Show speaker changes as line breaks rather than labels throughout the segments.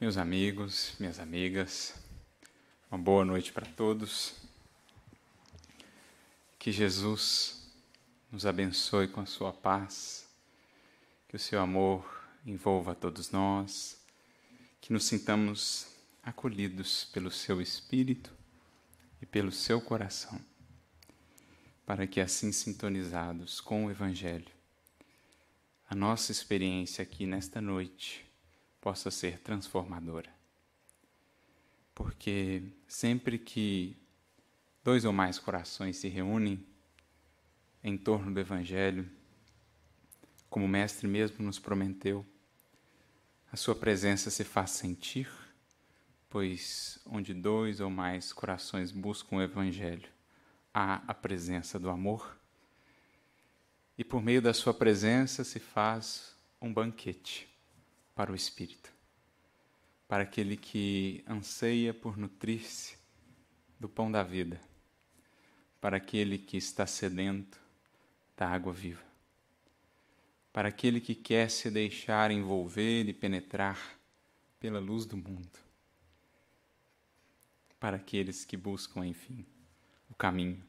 Meus amigos, minhas amigas, uma boa noite para todos. Que Jesus nos abençoe com a sua paz, que o seu amor envolva todos nós, que nos sintamos acolhidos pelo seu Espírito e pelo seu coração, para que assim sintonizados com o Evangelho, a nossa experiência aqui nesta noite possa ser transformadora. Porque sempre que dois ou mais corações se reúnem em torno do Evangelho, como o Mestre mesmo nos prometeu, a Sua presença se faz sentir, pois onde dois ou mais corações buscam o Evangelho, há a presença do amor. E por meio da Sua presença se faz um banquete para o espírito, para aquele que anseia por nutrir-se do pão da vida, para aquele que está sedento da água viva, para aquele que quer se deixar envolver e penetrar pela luz do mundo, para aqueles que buscam, enfim, o caminho,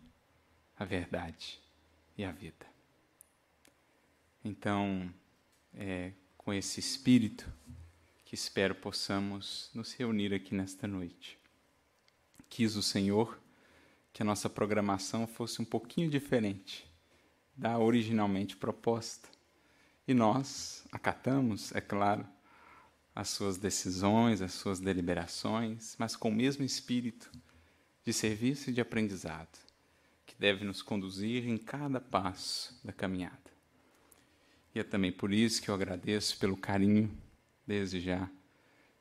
a verdade e a vida. Então, é, com esse espírito que espero possamos nos reunir aqui nesta noite. Quis o Senhor que a nossa programação fosse um pouquinho diferente da originalmente proposta. E nós acatamos, é claro, as suas decisões, as suas deliberações, mas com o mesmo espírito de serviço e de aprendizado que deve nos conduzir em cada passo da caminhada. E é também por isso que eu agradeço pelo carinho, desde já,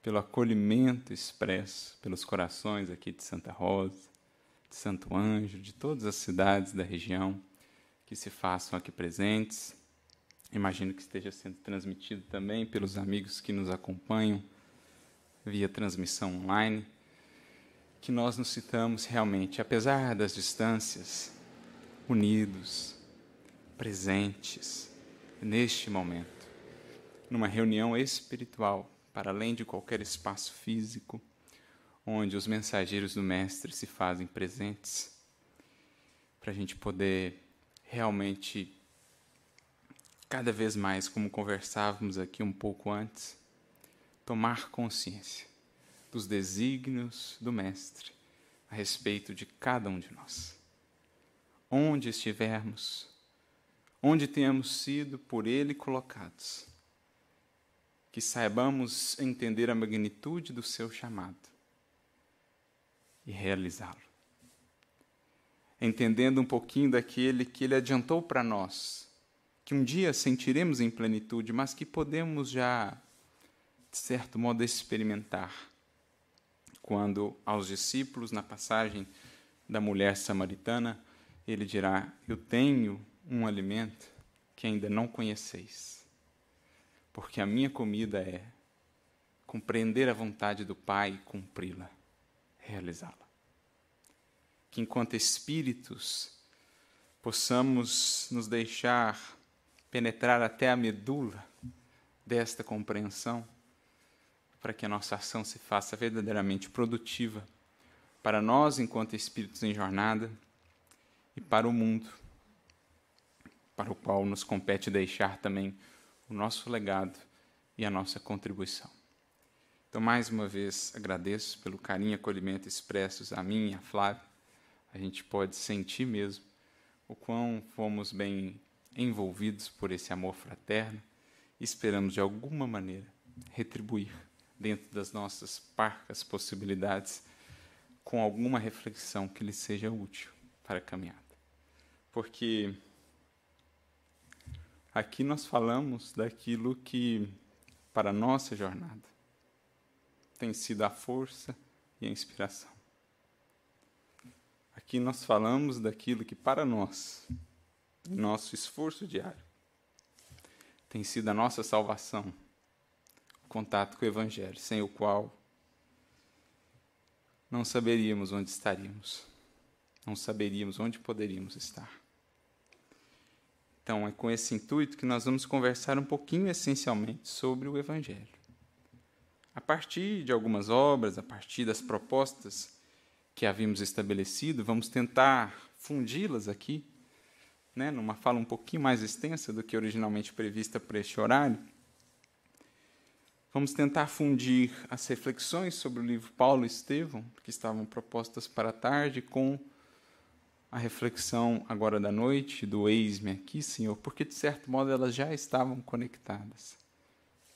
pelo acolhimento expresso pelos corações aqui de Santa Rosa, de Santo Anjo, de todas as cidades da região que se façam aqui presentes. Imagino que esteja sendo transmitido também pelos amigos que nos acompanham via transmissão online. Que nós nos citamos realmente, apesar das distâncias, unidos, presentes neste momento, numa reunião espiritual, para além de qualquer espaço físico, onde os mensageiros do Mestre se fazem presentes, para a gente poder realmente, cada vez mais, como conversávamos aqui um pouco antes, tomar consciência dos desígnios do Mestre a respeito de cada um de nós. Onde estivermos, onde tenhamos sido por Ele colocados, que saibamos entender a magnitude do seu chamado e realizá-lo. Entendendo um pouquinho daquele que Ele adiantou para nós, que um dia sentiremos em plenitude, mas que podemos já, de certo modo, experimentar. Quando aos discípulos, na passagem da mulher samaritana, ele dirá: Eu tenho um alimento que ainda não conheceis. Porque a minha comida é compreender a vontade do Pai e cumpri-la, realizá-la. Que enquanto espíritos possamos nos deixar penetrar até a medula desta compreensão, para que a nossa ação se faça verdadeiramente produtiva para nós enquanto espíritos em jornada e para o mundo para o qual nos compete deixar também o nosso legado e a nossa contribuição. Então, mais uma vez, agradeço pelo carinho e acolhimento expressos a mim e a Flávia. A gente pode sentir mesmo o quão fomos bem envolvidos por esse amor fraterno e esperamos, de alguma maneira, retribuir dentro das nossas parcas possibilidades com alguma reflexão que lhe seja útil para a caminhada. Porque Aqui nós falamos daquilo que, para a nossa jornada, tem sido a força e a inspiração. Aqui nós falamos daquilo que, para nós, nosso esforço diário, tem sido a nossa salvação, o contato com o Evangelho, sem o qual não saberíamos onde estaríamos, não saberíamos onde poderíamos estar. Então, é com esse intuito que nós vamos conversar um pouquinho essencialmente sobre o Evangelho. a partir de algumas obras, a partir das propostas que havíamos estabelecido, vamos tentar fundi-las aqui, né, numa fala um pouquinho mais extensa do que originalmente prevista para este horário. Vamos tentar fundir as reflexões sobre o livro Paulo e Estevão, que estavam propostas para a tarde, com a reflexão agora da noite do Eis-me aqui, Senhor, porque de certo modo elas já estavam conectadas.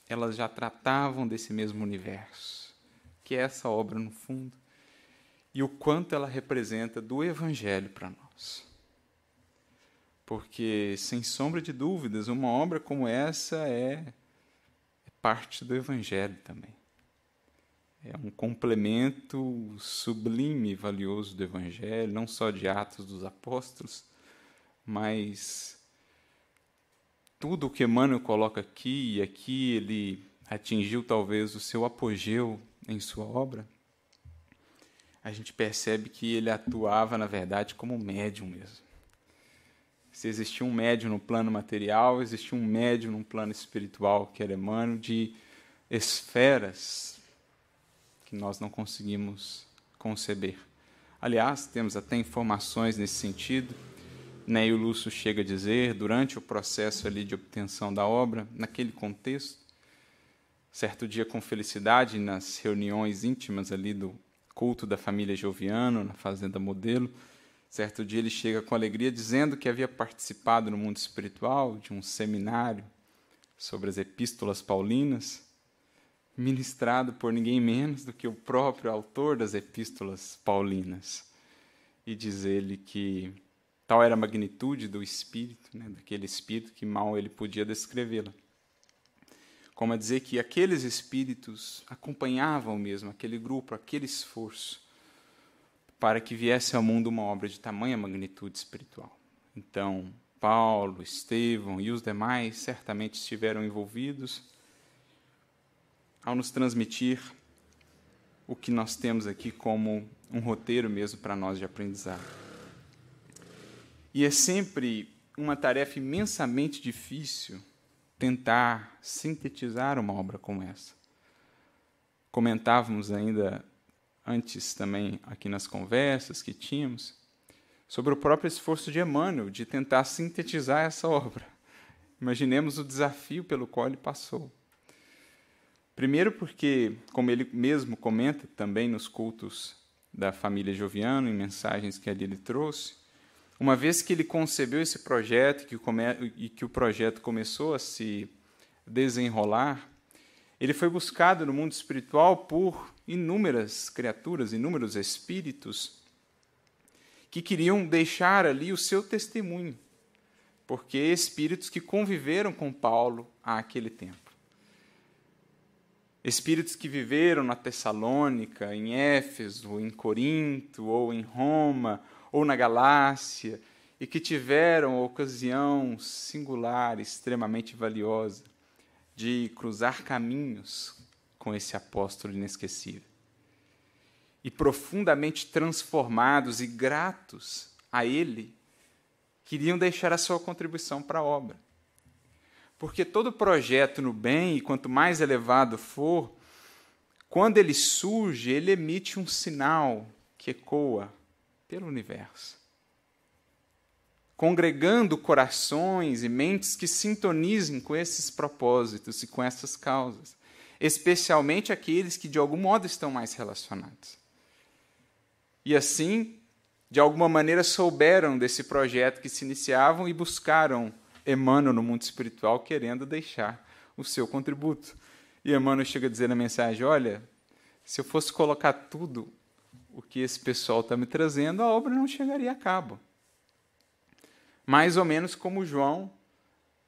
Elas já tratavam desse mesmo universo, que é essa obra no fundo, e o quanto ela representa do Evangelho para nós. Porque, sem sombra de dúvidas, uma obra como essa é parte do Evangelho também. É um complemento sublime e valioso do Evangelho, não só de Atos dos Apóstolos, mas tudo o que Emmanuel coloca aqui, e aqui ele atingiu talvez o seu apogeu em sua obra, a gente percebe que ele atuava, na verdade, como médium mesmo. Se existia um médium no plano material, existia um médium no plano espiritual, que era Emmanuel, de esferas nós não conseguimos conceber. Aliás, temos até informações nesse sentido. Neio Lúcio chega a dizer, durante o processo ali de obtenção da obra, naquele contexto, certo dia com felicidade, nas reuniões íntimas ali do culto da família Joviano, na Fazenda Modelo, Certo dia ele chega com alegria dizendo que havia participado no mundo espiritual de um seminário sobre as epístolas paulinas, ministrado por ninguém menos do que o próprio autor das epístolas paulinas. E diz ele que tal era a magnitude do espírito, né, daquele espírito que mal ele podia descrevê-la. Como a dizer que aqueles espíritos acompanhavam mesmo aquele grupo, aquele esforço para que viesse ao mundo uma obra de tamanha magnitude espiritual. Então, Paulo, Estevão e os demais certamente estiveram envolvidos ao nos transmitir o que nós temos aqui como um roteiro mesmo para nós de aprendizado. E é sempre uma tarefa imensamente difícil tentar sintetizar uma obra como essa. Comentávamos ainda antes também aqui nas conversas que tínhamos, sobre o próprio esforço de Emmanuel de tentar sintetizar essa obra. Imaginemos o desafio pelo qual ele passou. Primeiro, porque, como ele mesmo comenta também nos cultos da família Joviano, em mensagens que ali ele trouxe, uma vez que ele concebeu esse projeto que e que o projeto começou a se desenrolar, ele foi buscado no mundo espiritual por inúmeras criaturas, inúmeros espíritos que queriam deixar ali o seu testemunho, porque espíritos que conviveram com Paulo àquele tempo. Espíritos que viveram na Tessalônica, em Éfeso, em Corinto, ou em Roma, ou na Galácia, e que tiveram ocasião singular, extremamente valiosa, de cruzar caminhos com esse apóstolo inesquecível. E profundamente transformados e gratos a ele, queriam deixar a sua contribuição para a obra. Porque todo projeto no bem, e quanto mais elevado for, quando ele surge, ele emite um sinal que ecoa pelo universo congregando corações e mentes que sintonizem com esses propósitos e com essas causas, especialmente aqueles que de algum modo estão mais relacionados. E assim, de alguma maneira, souberam desse projeto que se iniciavam e buscaram Emmanuel no mundo espiritual, querendo deixar o seu contributo. E Emmanuel chega a dizer na mensagem: Olha, se eu fosse colocar tudo o que esse pessoal está me trazendo, a obra não chegaria a cabo mais ou menos como João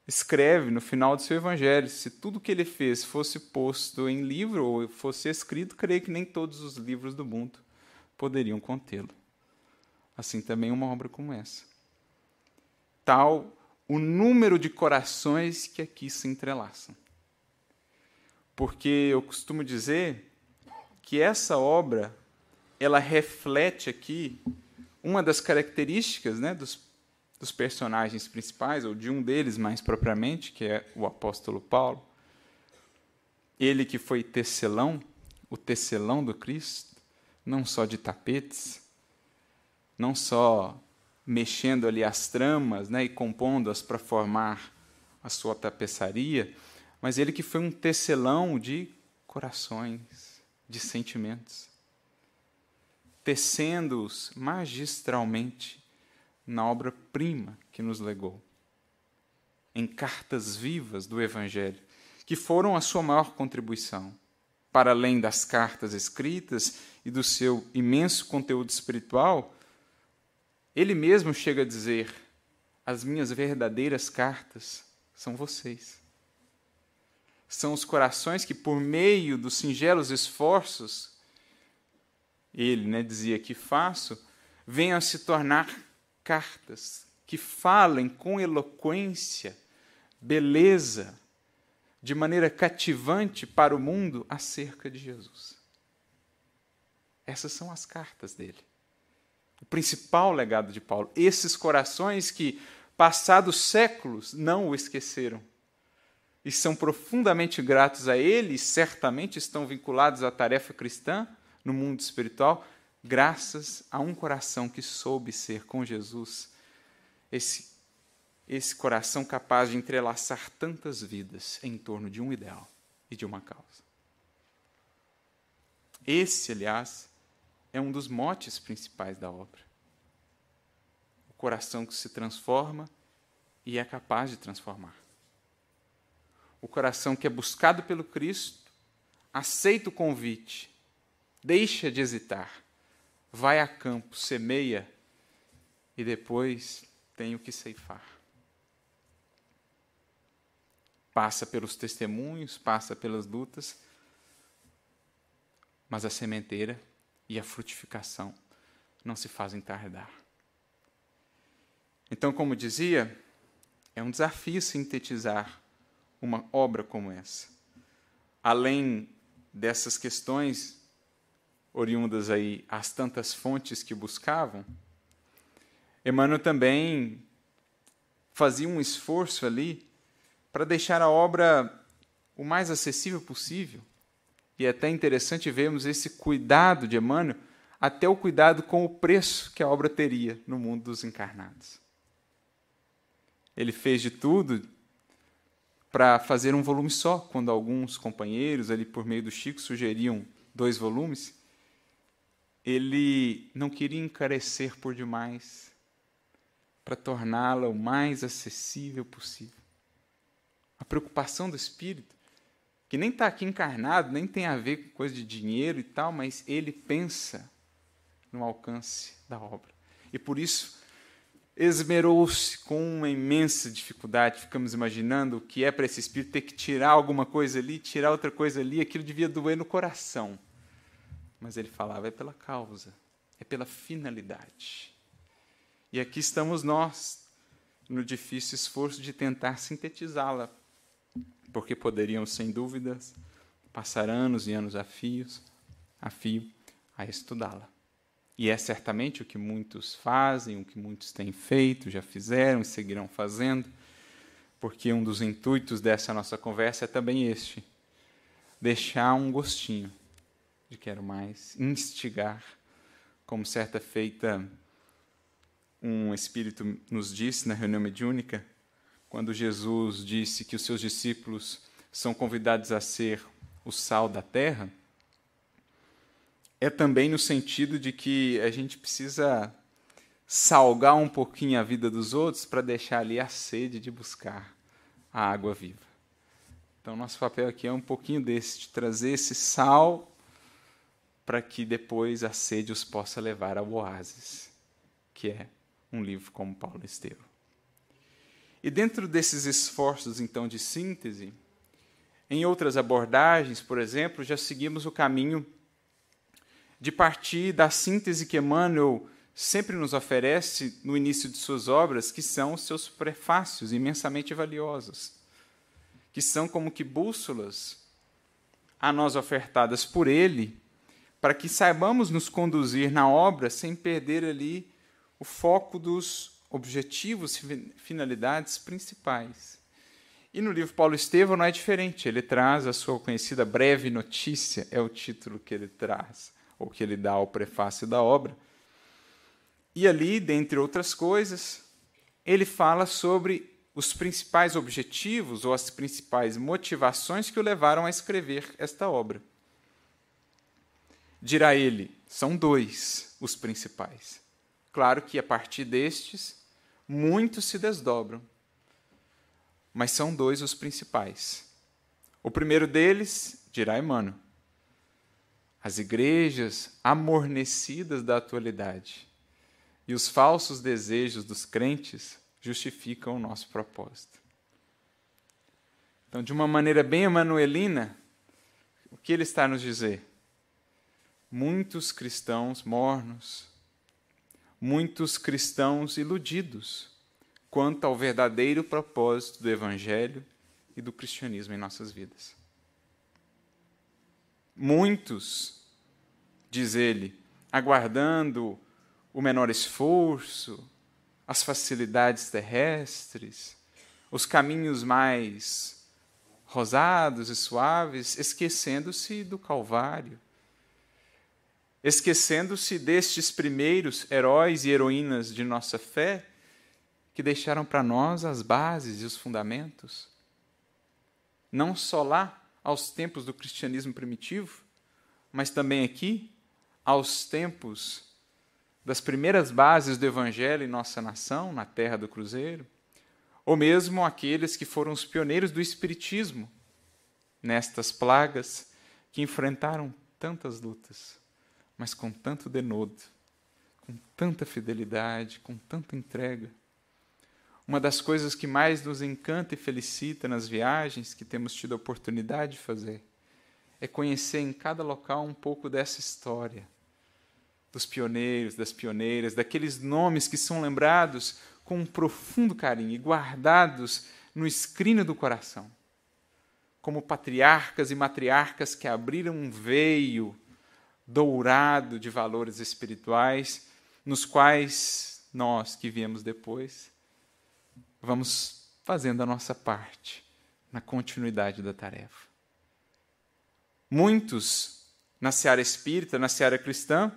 escreve no final do seu evangelho. Se tudo que ele fez fosse posto em livro ou fosse escrito, creio que nem todos os livros do mundo poderiam contê-lo. Assim também uma obra como essa. Tal o número de corações que aqui se entrelaçam. Porque eu costumo dizer que essa obra ela reflete aqui uma das características né, dos dos personagens principais, ou de um deles mais propriamente, que é o apóstolo Paulo, Ele que foi tecelão, o tecelão do Cristo, não só de tapetes, não só mexendo ali as tramas né, e compondo-as para formar a sua tapeçaria, mas ele que foi um tecelão de corações, de sentimentos, tecendo-os magistralmente na obra-prima que nos legou, em cartas vivas do Evangelho, que foram a sua maior contribuição, para além das cartas escritas e do seu imenso conteúdo espiritual, ele mesmo chega a dizer: as minhas verdadeiras cartas são vocês. São os corações que, por meio dos singelos esforços, ele né, dizia que faço, venham a se tornar cartas que falem com eloquência, beleza, de maneira cativante para o mundo acerca de Jesus. Essas são as cartas dele. O principal legado de Paulo. Esses corações que, passados séculos, não o esqueceram. E são profundamente gratos a ele, e certamente estão vinculados à tarefa cristã no mundo espiritual, graças a um coração que soube ser com Jesus, esse, esse coração capaz de entrelaçar tantas vidas em torno de um ideal e de uma causa. Esse, aliás, é um dos motes principais da obra. O coração que se transforma e é capaz de transformar. O coração que é buscado pelo Cristo, aceita o convite, deixa de hesitar vai a campo, semeia e depois tem o que ceifar. Passa pelos testemunhos, passa pelas lutas, mas a sementeira e a frutificação não se fazem tardar. Então, como dizia, é um desafio sintetizar uma obra como essa. Além dessas questões oriundas aí as tantas fontes que buscavam, Emmanuel também fazia um esforço ali para deixar a obra o mais acessível possível. E é até interessante vermos esse cuidado de Emmanuel, até o cuidado com o preço que a obra teria no mundo dos encarnados. Ele fez de tudo para fazer um volume só, quando alguns companheiros, ali por meio do Chico, sugeriam dois volumes ele não queria encarecer por demais para torná-la o mais acessível possível. A preocupação do Espírito, que nem está aqui encarnado, nem tem a ver com coisa de dinheiro e tal, mas ele pensa no alcance da obra. E por isso esmerou-se com uma imensa dificuldade. Ficamos imaginando o que é para esse espírito ter que tirar alguma coisa ali, tirar outra coisa ali, aquilo devia doer no coração. Mas ele falava: é pela causa, é pela finalidade. E aqui estamos nós, no difícil esforço de tentar sintetizá-la, porque poderíamos, sem dúvidas, passar anos e anos a fios, a fio, a estudá-la. E é certamente o que muitos fazem, o que muitos têm feito, já fizeram e seguirão fazendo, porque um dos intuitos dessa nossa conversa é também este: deixar um gostinho de quero mais, instigar, como certa feita um espírito nos disse na reunião mediúnica, quando Jesus disse que os seus discípulos são convidados a ser o sal da terra, é também no sentido de que a gente precisa salgar um pouquinho a vida dos outros para deixar ali a sede de buscar a água viva. Então, nosso papel aqui é um pouquinho desse, de trazer esse sal para que depois a sede os possa levar ao oásis, que é um livro como Paulo Estevam. E dentro desses esforços, então, de síntese, em outras abordagens, por exemplo, já seguimos o caminho de partir da síntese que Emmanuel sempre nos oferece no início de suas obras, que são os seus prefácios imensamente valiosos, que são como que bússolas a nós ofertadas por ele para que saibamos nos conduzir na obra sem perder ali o foco dos objetivos e finalidades principais. E no livro Paulo Estevão não é diferente, ele traz a sua conhecida breve notícia, é o título que ele traz, ou que ele dá ao prefácio da obra. E ali, dentre outras coisas, ele fala sobre os principais objetivos ou as principais motivações que o levaram a escrever esta obra. Dirá ele, são dois os principais. Claro que a partir destes, muitos se desdobram, mas são dois os principais. O primeiro deles, dirá Emmanuel, as igrejas amornecidas da atualidade e os falsos desejos dos crentes justificam o nosso propósito. Então, de uma maneira bem emanuelina, o que ele está a nos dizer? Muitos cristãos mornos, muitos cristãos iludidos quanto ao verdadeiro propósito do Evangelho e do cristianismo em nossas vidas. Muitos, diz ele, aguardando o menor esforço, as facilidades terrestres, os caminhos mais rosados e suaves, esquecendo-se do Calvário, esquecendo-se destes primeiros heróis e heroínas de nossa fé que deixaram para nós as bases e os fundamentos. Não só lá, aos tempos do cristianismo primitivo, mas também aqui, aos tempos das primeiras bases do Evangelho em nossa nação, na terra do Cruzeiro, ou mesmo aqueles que foram os pioneiros do Espiritismo nestas plagas que enfrentaram tantas lutas, mas com tanto denodo, com tanta fidelidade, com tanta entrega. Uma das coisas que mais nos encanta e felicita nas viagens que temos tido a oportunidade de fazer é conhecer em cada local um pouco dessa história dos pioneiros, das pioneiras, daqueles nomes que são lembrados com um profundo carinho e guardados no escrino do coração, como patriarcas e matriarcas que abriram um veio dourado de valores espirituais, nos quais nós que viemos depois vamos fazendo a nossa parte na continuidade da tarefa. Muitos na seara espírita, na seara cristã,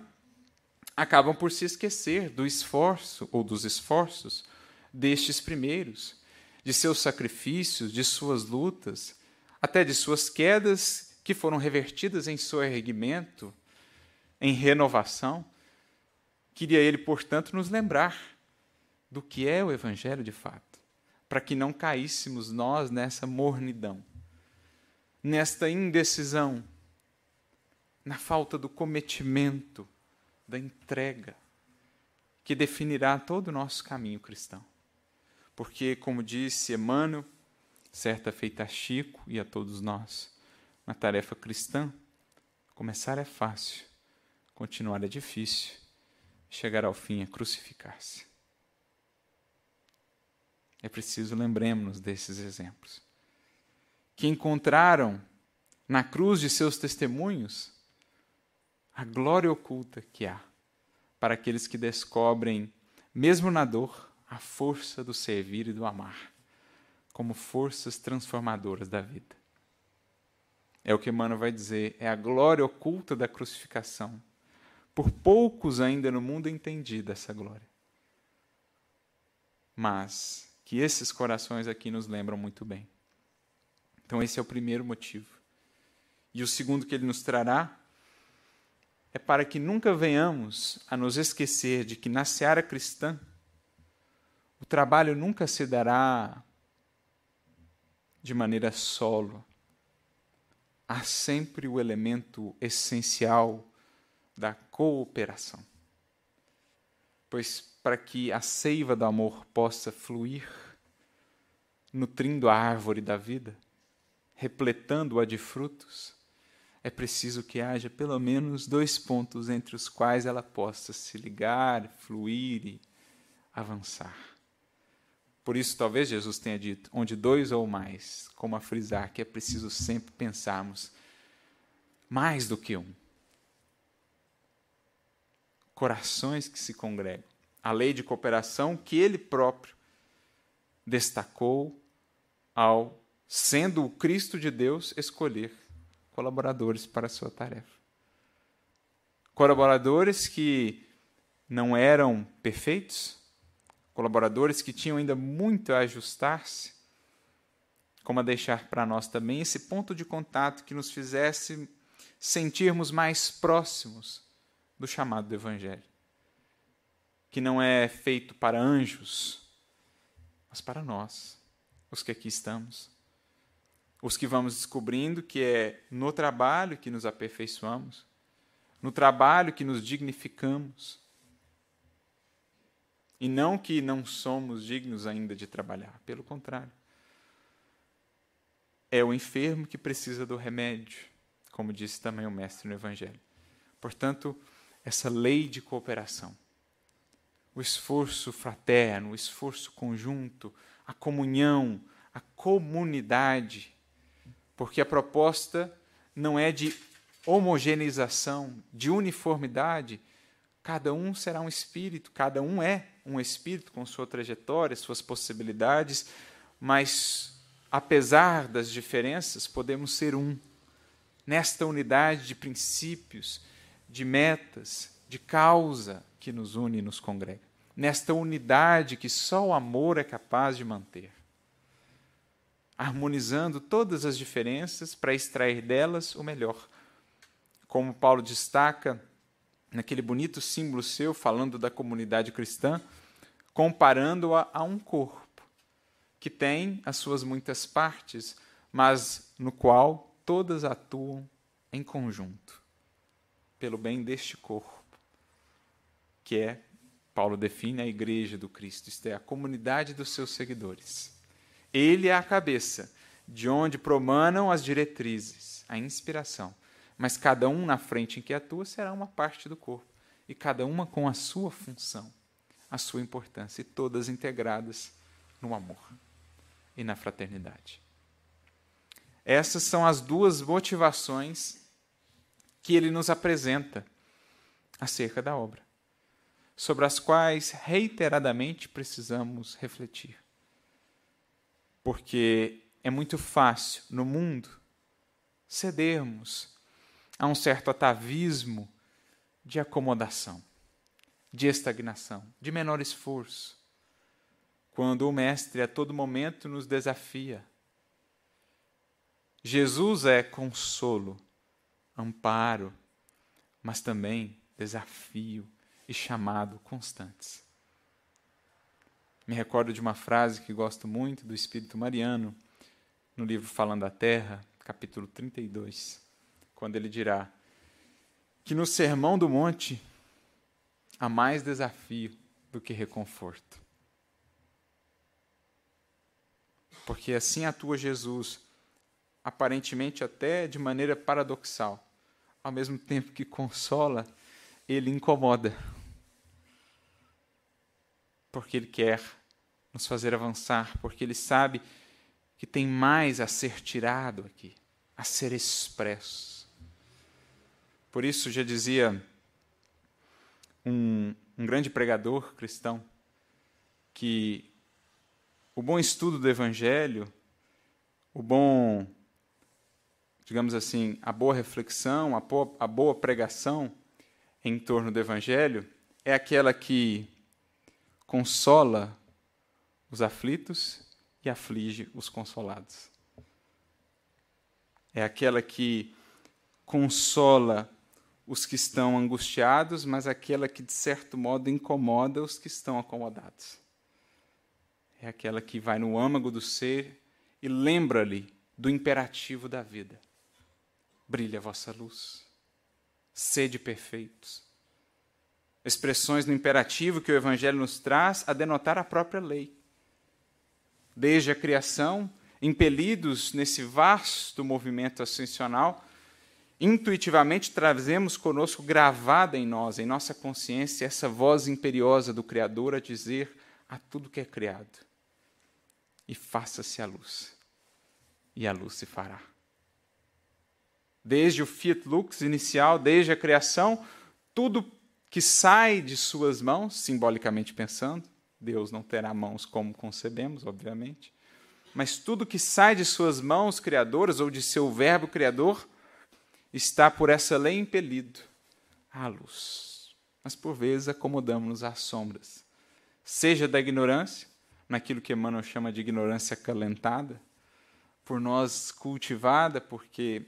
acabam por se esquecer do esforço ou dos esforços destes primeiros, de seus sacrifícios, de suas lutas, até de suas quedas que foram revertidas em seu erguimento, em renovação. Queria ele, portanto, nos lembrar do que é o Evangelho de fato, para que não caíssemos nós nessa mornidão, nesta indecisão, na falta do cometimento da entrega, que definirá todo o nosso caminho cristão. Porque, como disse Emmanuel, certa feita a Chico e a todos nós, na tarefa cristã, começar é fácil, continuar é difícil, chegar ao fim é crucificar-se. É preciso lembremos-nos desses exemplos. Que encontraram na cruz de seus testemunhos a glória oculta que há para aqueles que descobrem, mesmo na dor, a força do servir e do amar, como forças transformadoras da vida. É o que Emmanuel vai dizer, é a glória oculta da crucificação. Por poucos ainda no mundo entendida essa glória. Mas que esses corações aqui nos lembram muito bem. Então, esse é o primeiro motivo. E o segundo que ele nos trará é para que nunca venhamos a nos esquecer de que na seara cristã o trabalho nunca se dará de maneira solo. Há sempre o elemento essencial da cooperação. Pois para que a seiva do amor possa fluir, nutrindo a árvore da vida, repletando-a de frutos, é preciso que haja pelo menos dois pontos entre os quais ela possa se ligar, fluir e avançar. Por isso, talvez Jesus tenha dito: onde dois ou mais, como a frisar que é preciso sempre pensarmos mais do que um. Corações que se congregam. A lei de cooperação que ele próprio destacou ao sendo o Cristo de Deus, escolher colaboradores para a sua tarefa. Colaboradores que não eram perfeitos, colaboradores que tinham ainda muito a ajustar-se, como a deixar para nós também esse ponto de contato que nos fizesse sentirmos mais próximos do chamado do Evangelho, que não é feito para anjos, mas para nós, os que aqui estamos, os que vamos descobrindo que é no trabalho que nos aperfeiçoamos, no trabalho que nos dignificamos, e não que não somos dignos ainda de trabalhar, pelo contrário. É o enfermo que precisa do remédio, como disse também o Mestre no Evangelho. Portanto, essa lei de cooperação, o esforço fraterno, o esforço conjunto, a comunhão, a comunidade, porque a proposta não é de homogeneização, de uniformidade, cada um será um espírito, cada um é um espírito com sua trajetória, suas possibilidades, mas apesar das diferenças, podemos ser um. Nesta unidade de princípios, de metas, de causa que nos une e nos congrega. Nesta unidade que só o amor é capaz de manter. Harmonizando todas as diferenças para extrair delas o melhor. Como Paulo destaca naquele bonito símbolo seu, falando da comunidade cristã, comparando-a a um corpo, que tem as suas muitas partes, mas no qual todas atuam em conjunto, pelo bem deste corpo, que é, Paulo define a igreja do Cristo, isto é, a comunidade dos seus seguidores. Ele é a cabeça, de onde promanam as diretrizes, a inspiração mas cada um na frente em que atua será uma parte do corpo, e cada uma com a sua função, a sua importância, e todas integradas no amor e na fraternidade. Essas são as duas motivações que ele nos apresenta acerca da obra, sobre as quais reiteradamente precisamos refletir. Porque é muito fácil no mundo cedermos há um certo atavismo de acomodação, de estagnação, de menor esforço, quando o Mestre a todo momento nos desafia. Jesus é consolo, amparo, mas também desafio e chamado constantes. Me recordo de uma frase que gosto muito do Espírito Mariano, no livro Falando da Terra, capítulo 32 quando ele dirá que no Sermão do Monte há mais desafio do que reconforto. Porque assim atua Jesus, aparentemente até de maneira paradoxal. Ao mesmo tempo que consola, ele incomoda. Porque ele quer nos fazer avançar, porque ele sabe que tem mais a ser tirado aqui, a ser expresso. Por isso, já dizia um, um grande pregador cristão que o bom estudo do Evangelho, o bom, digamos assim, a boa reflexão, a boa, a boa pregação em torno do Evangelho é aquela que consola os aflitos e aflige os consolados. É aquela que consola os que estão angustiados, mas aquela que, de certo modo, incomoda os que estão acomodados. É aquela que vai no âmago do ser e lembra-lhe do imperativo da vida. Brilha a vossa luz. Sede perfeitos. Expressões no imperativo que o Evangelho nos traz a denotar a própria lei. Desde a criação, impelidos nesse vasto movimento ascensional, intuitivamente trazemos conosco gravada em nós, em nossa consciência, essa voz imperiosa do Criador a dizer a tudo que é criado: e faça-se a luz, e a luz se fará. Desde o Fiat Lux inicial, desde a criação, tudo que sai de suas mãos, simbolicamente pensando, Deus não terá mãos como concebemos, obviamente, mas tudo que sai de suas mãos criadoras ou de seu verbo criador está por essa lei impelido à luz. Mas por vezes acomodamos-nos às sombras, seja da ignorância, naquilo que Emmanuel chama de ignorância acalentada, por nós cultivada, porque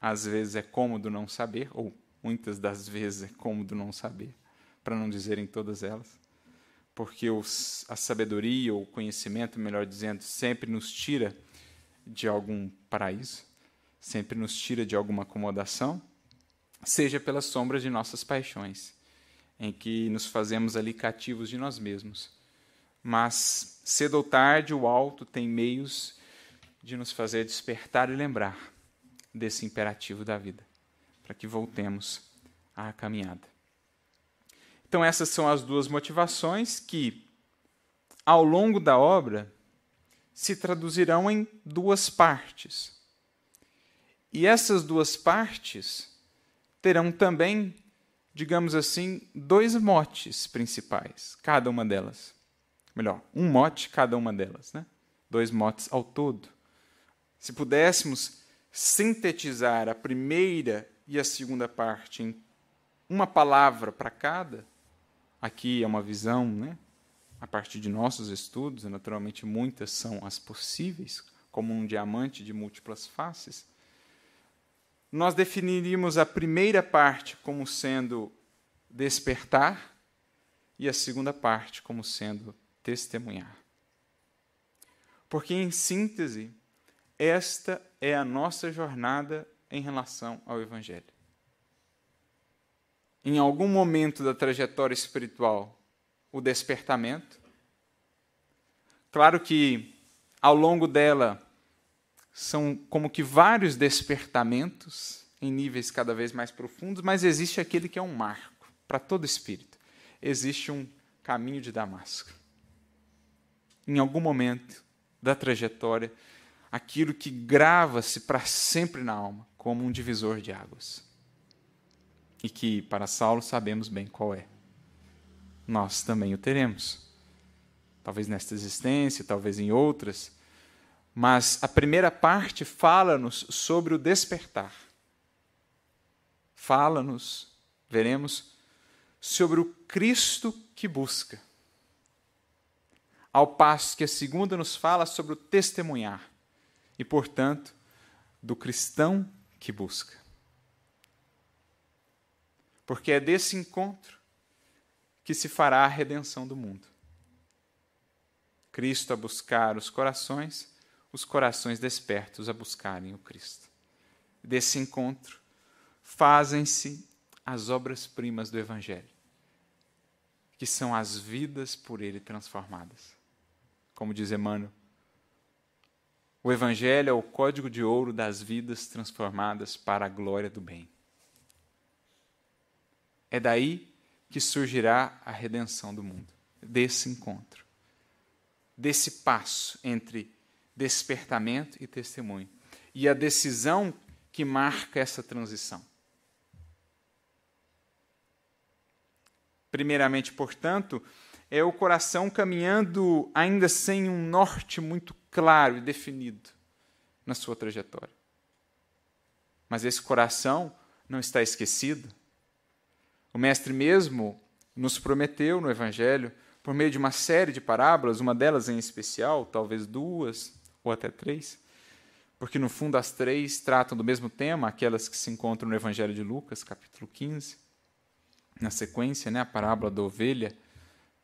às vezes é cômodo não saber, ou muitas das vezes é cômodo não saber, para não dizer em todas elas porque os, a sabedoria ou o conhecimento, melhor dizendo, sempre nos tira de algum paraíso, sempre nos tira de alguma acomodação, seja pelas sombras de nossas paixões, em que nos fazemos ali cativos de nós mesmos. Mas, cedo ou tarde, o alto tem meios de nos fazer despertar e lembrar desse imperativo da vida, para que voltemos à caminhada. Então, essas são as duas motivações que, ao longo da obra, se traduzirão em duas partes. E essas duas partes terão também, digamos assim, dois motes principais, cada uma delas. Melhor, um mote cada uma delas, né? Dois motes ao todo. Se pudéssemos sintetizar a primeira e a segunda parte em uma palavra para cada, Aqui é uma visão, né? a partir de nossos estudos, naturalmente muitas são as possíveis, como um diamante de múltiplas faces. Nós definiríamos a primeira parte como sendo despertar e a segunda parte como sendo testemunhar. Porque, em síntese, esta é a nossa jornada em relação ao Evangelho em algum momento da trajetória espiritual, o despertamento. Claro que ao longo dela são como que vários despertamentos em níveis cada vez mais profundos, mas existe aquele que é um marco para todo espírito. Existe um caminho de Damasco. Em algum momento da trajetória, aquilo que grava-se para sempre na alma como um divisor de águas e que para Saulo sabemos bem qual é. Nós também o teremos. Talvez nesta existência, talvez em outras. Mas a primeira parte fala-nos sobre o despertar. Fala-nos, veremos, sobre o Cristo que busca. Ao passo que a segunda nos fala sobre o testemunhar e, portanto, do cristão que busca porque é desse encontro que se fará a redenção do mundo. Cristo a buscar os corações, os corações despertos a buscarem o Cristo. Desse encontro fazem-se as obras-primas do Evangelho, que são as vidas por ele transformadas. Como diz Emmanuel, o Evangelho é o código de ouro das vidas transformadas para a glória do bem. É daí que surgirá a redenção do mundo, desse encontro, desse passo entre despertamento e testemunho, e a decisão que marca essa transição. Primeiramente, portanto, é o coração caminhando ainda sem um norte muito claro e definido na sua trajetória. Mas esse coração não está esquecido, o Mestre mesmo nos prometeu no Evangelho, por meio de uma série de parábolas, uma delas em especial, talvez duas ou até três, porque no fundo as três tratam do mesmo tema, aquelas que se encontram no Evangelho de Lucas, capítulo 15. Na sequência, né, a parábola da ovelha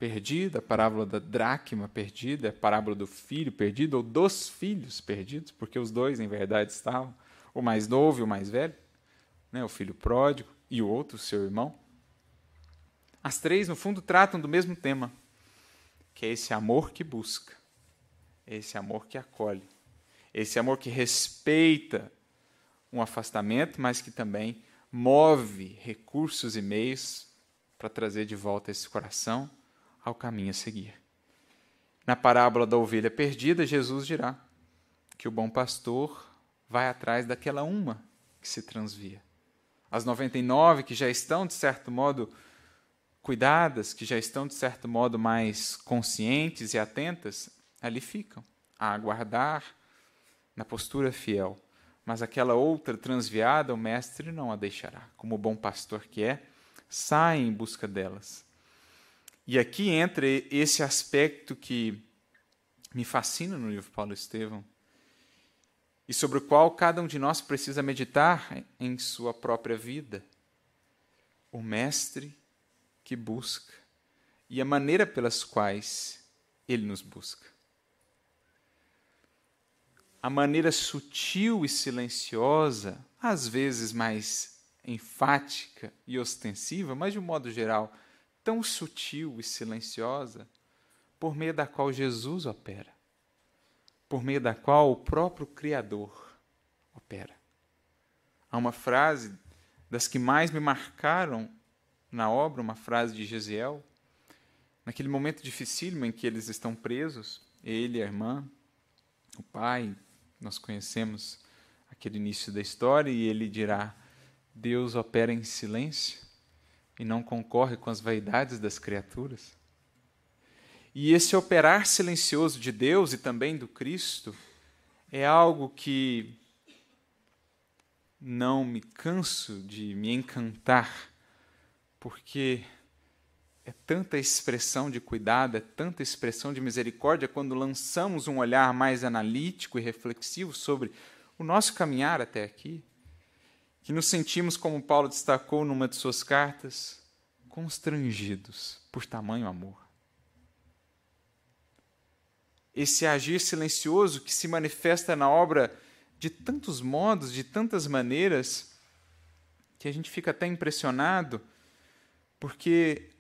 perdida, a parábola da dracma perdida, a parábola do filho perdido, ou dos filhos perdidos, porque os dois, em verdade, estavam, o mais novo e o mais velho, né, o filho pródigo e o outro, seu irmão. As três, no fundo, tratam do mesmo tema, que é esse amor que busca, esse amor que acolhe, esse amor que respeita um afastamento, mas que também move recursos e meios para trazer de volta esse coração ao caminho a seguir. Na parábola da ovelha perdida, Jesus dirá que o bom pastor vai atrás daquela uma que se transvia. As 99 que já estão, de certo modo, cuidadas, que já estão de certo modo mais conscientes e atentas, ali ficam, a aguardar na postura fiel. Mas aquela outra transviada, o mestre não a deixará. Como bom pastor que é, sai em busca delas. E aqui entra esse aspecto que me fascina no livro Paulo Estevão e sobre o qual cada um de nós precisa meditar em sua própria vida. O mestre que busca e a maneira pelas quais ele nos busca. A maneira sutil e silenciosa, às vezes mais enfática e ostensiva, mas de um modo geral, tão sutil e silenciosa, por meio da qual Jesus opera, por meio da qual o próprio Criador opera. Há uma frase das que mais me marcaram na obra, uma frase de Gesiel, naquele momento dificílimo em que eles estão presos, ele, a irmã, o pai, nós conhecemos aquele início da história, e ele dirá: Deus opera em silêncio e não concorre com as vaidades das criaturas. E esse operar silencioso de Deus e também do Cristo é algo que não me canso de me encantar, porque é tanta expressão de cuidado, é tanta expressão de misericórdia quando lançamos um olhar mais analítico e reflexivo sobre o nosso caminhar até aqui que nos sentimos, como Paulo destacou numa de suas cartas, constrangidos por tamanho amor. Esse agir silencioso que se manifesta na obra de tantos modos, de tantas maneiras, que a gente fica até impressionado, porque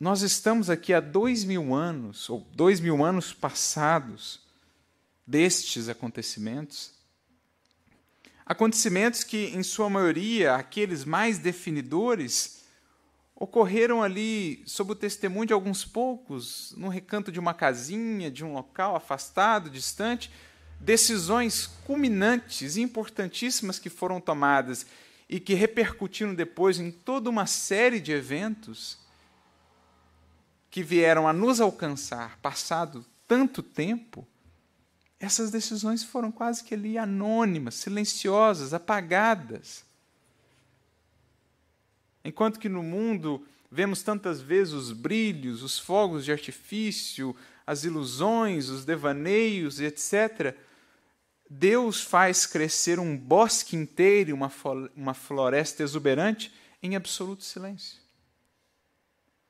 nós estamos aqui há dois mil anos, ou dois mil anos passados, destes acontecimentos, Acontecimentos que, em sua maioria, aqueles mais definidores, ocorreram ali sob o testemunho de alguns poucos, num recanto de uma casinha, de um local afastado, distante, decisões culminantes importantíssimas que foram tomadas e que repercutiram depois em toda uma série de eventos que vieram a nos alcançar, passado tanto tempo, essas decisões foram quase que ali anônimas, silenciosas, apagadas. Enquanto que no mundo vemos tantas vezes os brilhos, os fogos de artifício, as ilusões, os devaneios, etc., Deus faz crescer um bosque inteiro, uma, uma floresta exuberante, em absoluto silêncio.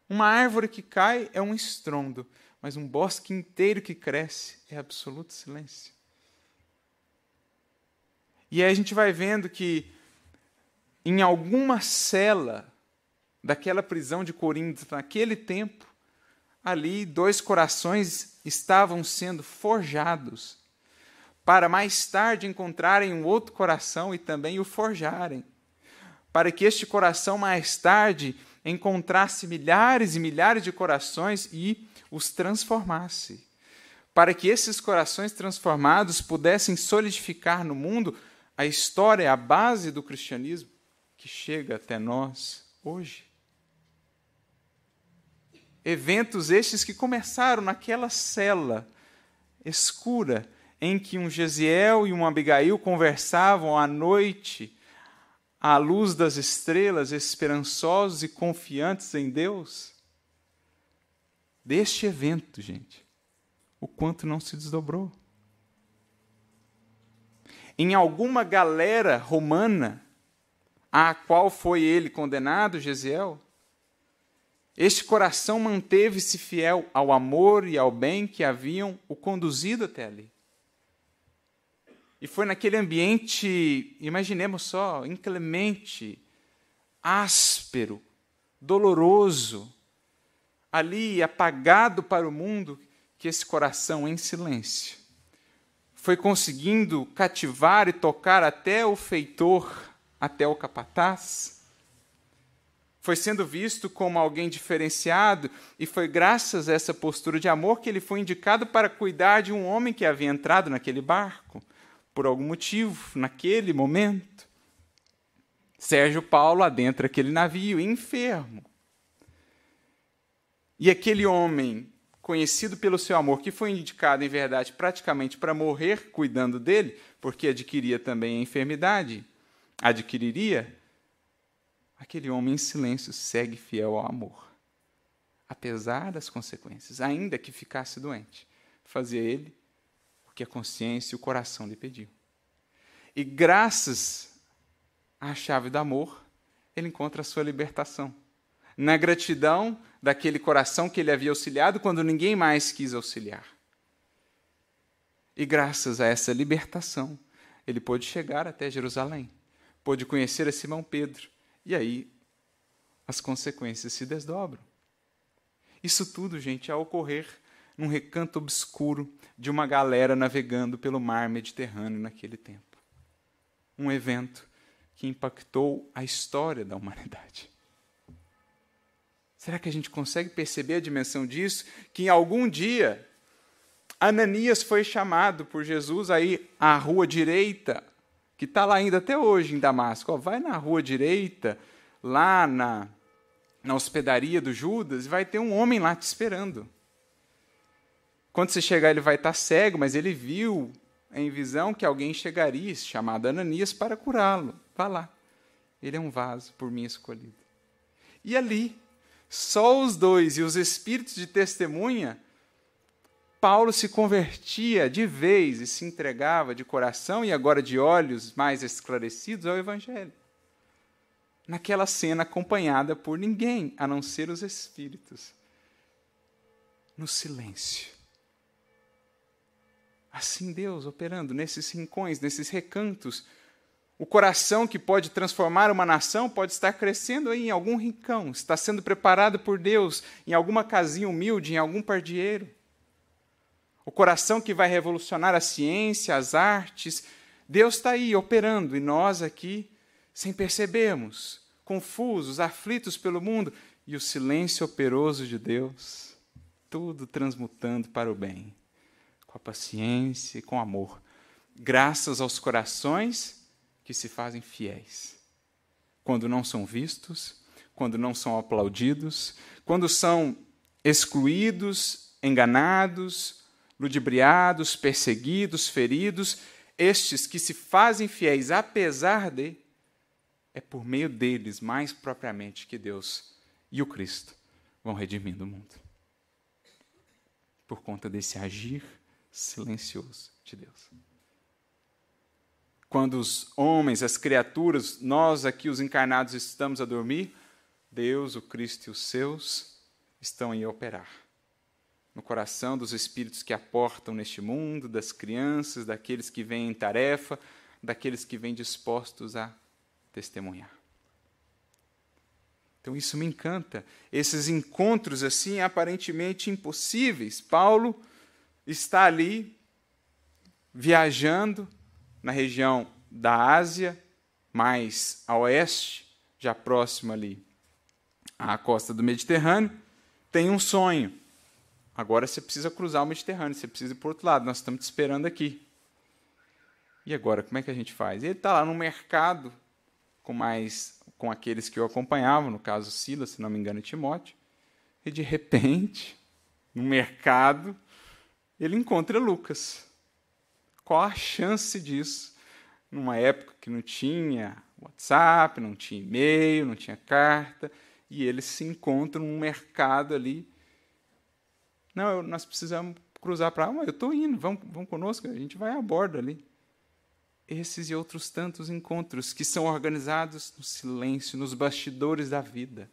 Uma árvore que cai é um estrondo, mas um bosque inteiro que cresce é absoluto silêncio. E aí a gente vai vendo que em alguma cela daquela prisão de Corinto, naquele tempo, ali dois corações estavam sendo forjados para mais tarde encontrarem um outro coração e também o forjarem, para que este coração mais tarde encontrasse milhares e milhares de corações e os transformasse, para que esses corações transformados pudessem solidificar no mundo a história, a base do cristianismo que chega até nós hoje. Eventos estes que começaram naquela cela escura em que um Gesiel e um Abigail conversavam à noite à luz das estrelas, esperançosos e confiantes em Deus deste evento, gente, o quanto não se desdobrou. Em alguma galera romana à qual foi ele condenado, Gesiel, este coração manteve-se fiel ao amor e ao bem que haviam o conduzido até ali. E foi naquele ambiente, imaginemos só, inclemente, áspero, doloroso, ali apagado para o mundo, que esse coração em silêncio foi conseguindo cativar e tocar até o feitor, até o capataz. Foi sendo visto como alguém diferenciado, e foi graças a essa postura de amor que ele foi indicado para cuidar de um homem que havia entrado naquele barco, por algum motivo, naquele momento. Sérgio Paulo adentra aquele navio enfermo. E aquele homem conhecido pelo seu amor, que foi indicado, em verdade, praticamente para morrer cuidando dele, porque adquiria também a enfermidade, adquiriria, aquele homem em silêncio segue fiel ao amor, apesar das consequências, ainda que ficasse doente. Fazia ele o que a consciência e o coração lhe pediam. E graças à chave do amor, ele encontra a sua libertação. Na gratidão daquele coração que ele havia auxiliado quando ninguém mais quis auxiliar. E graças a essa libertação, ele pôde chegar até Jerusalém, pôde conhecer a Simão Pedro, e aí as consequências se desdobram. Isso tudo, gente, a ocorrer num recanto obscuro de uma galera navegando pelo mar Mediterrâneo naquele tempo. Um evento que impactou a história da humanidade. Será que a gente consegue perceber a dimensão disso? Que em algum dia Ananias foi chamado por Jesus aí à rua direita, que está lá ainda até hoje em Damasco. Ó, vai na rua direita, lá na, na hospedaria do Judas, e vai ter um homem lá te esperando. Quando você chegar, ele vai estar tá cego, mas ele viu em visão que alguém chegaria, chamado Ananias, para curá-lo. Vá lá. Ele é um vaso por mim escolhido. E ali, só os dois e os espíritos de testemunha, Paulo se convertia de vez e se entregava de coração e agora de olhos mais esclarecidos ao Evangelho. Naquela cena acompanhada por ninguém a não ser os espíritos. No silêncio. Assim Deus operando nesses rincões, nesses recantos o coração que pode transformar uma nação pode estar crescendo aí em algum rincão, está sendo preparado por Deus em alguma casinha humilde, em algum pardieiro. O coração que vai revolucionar a ciência, as artes, Deus está aí operando e nós aqui, sem percebermos, confusos, aflitos pelo mundo, e o silêncio operoso de Deus, tudo transmutando para o bem, com a paciência e com amor, graças aos corações que se fazem fiéis. Quando não são vistos, quando não são aplaudidos, quando são excluídos, enganados, ludibriados, perseguidos, feridos, estes que se fazem fiéis apesar de, é por meio deles, mais propriamente, que Deus e o Cristo vão redimindo o mundo. Por conta desse agir silencioso de Deus quando os homens, as criaturas, nós aqui, os encarnados, estamos a dormir, Deus, o Cristo e os seus estão em operar. No coração dos espíritos que aportam neste mundo, das crianças, daqueles que vêm em tarefa, daqueles que vêm dispostos a testemunhar. Então isso me encanta. Esses encontros assim aparentemente impossíveis. Paulo está ali viajando na região da Ásia, mais a oeste, já próximo ali à costa do Mediterrâneo, tem um sonho. Agora você precisa cruzar o Mediterrâneo, você precisa ir para o outro lado, nós estamos te esperando aqui. E agora, como é que a gente faz? Ele está lá no mercado com mais com aqueles que o acompanhavam, no caso Silas, se não me engano, Timóteo, e de repente, no mercado, ele encontra Lucas. Qual a chance disso? Numa época que não tinha WhatsApp, não tinha e-mail, não tinha carta, e eles se encontram num mercado ali. Não, nós precisamos cruzar para lá. Eu estou indo, vamos, vamos conosco, a gente vai a bordo ali. Esses e outros tantos encontros que são organizados no silêncio, nos bastidores da vida.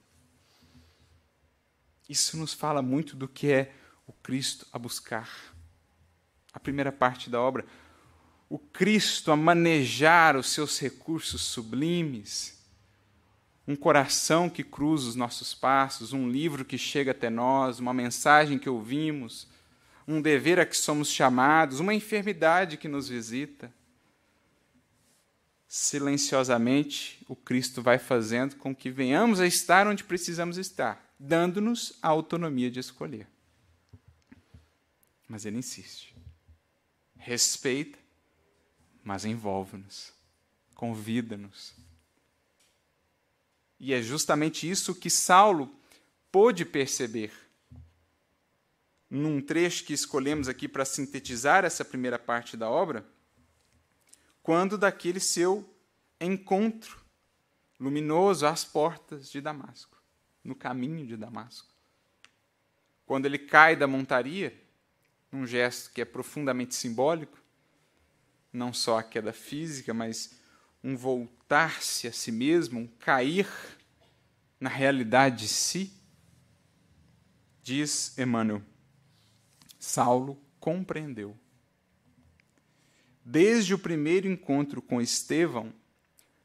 Isso nos fala muito do que é o Cristo a buscar. A primeira parte da obra, o Cristo a manejar os seus recursos sublimes, um coração que cruza os nossos passos, um livro que chega até nós, uma mensagem que ouvimos, um dever a que somos chamados, uma enfermidade que nos visita. Silenciosamente, o Cristo vai fazendo com que venhamos a estar onde precisamos estar, dando-nos a autonomia de escolher. Mas ele insiste. Respeita mas envolve-nos, convida-nos. E é justamente isso que Saulo pôde perceber. num trecho que escolhemos aqui para sintetizar essa primeira parte da obra, quando daquele seu encontro luminoso às portas de Damasco, no caminho de Damasco. Quando ele cai da montaria, um gesto que é profundamente simbólico, não só a queda física, mas um voltar-se a si mesmo, um cair na realidade de si, diz Emmanuel, Saulo compreendeu. Desde o primeiro encontro com Estevão,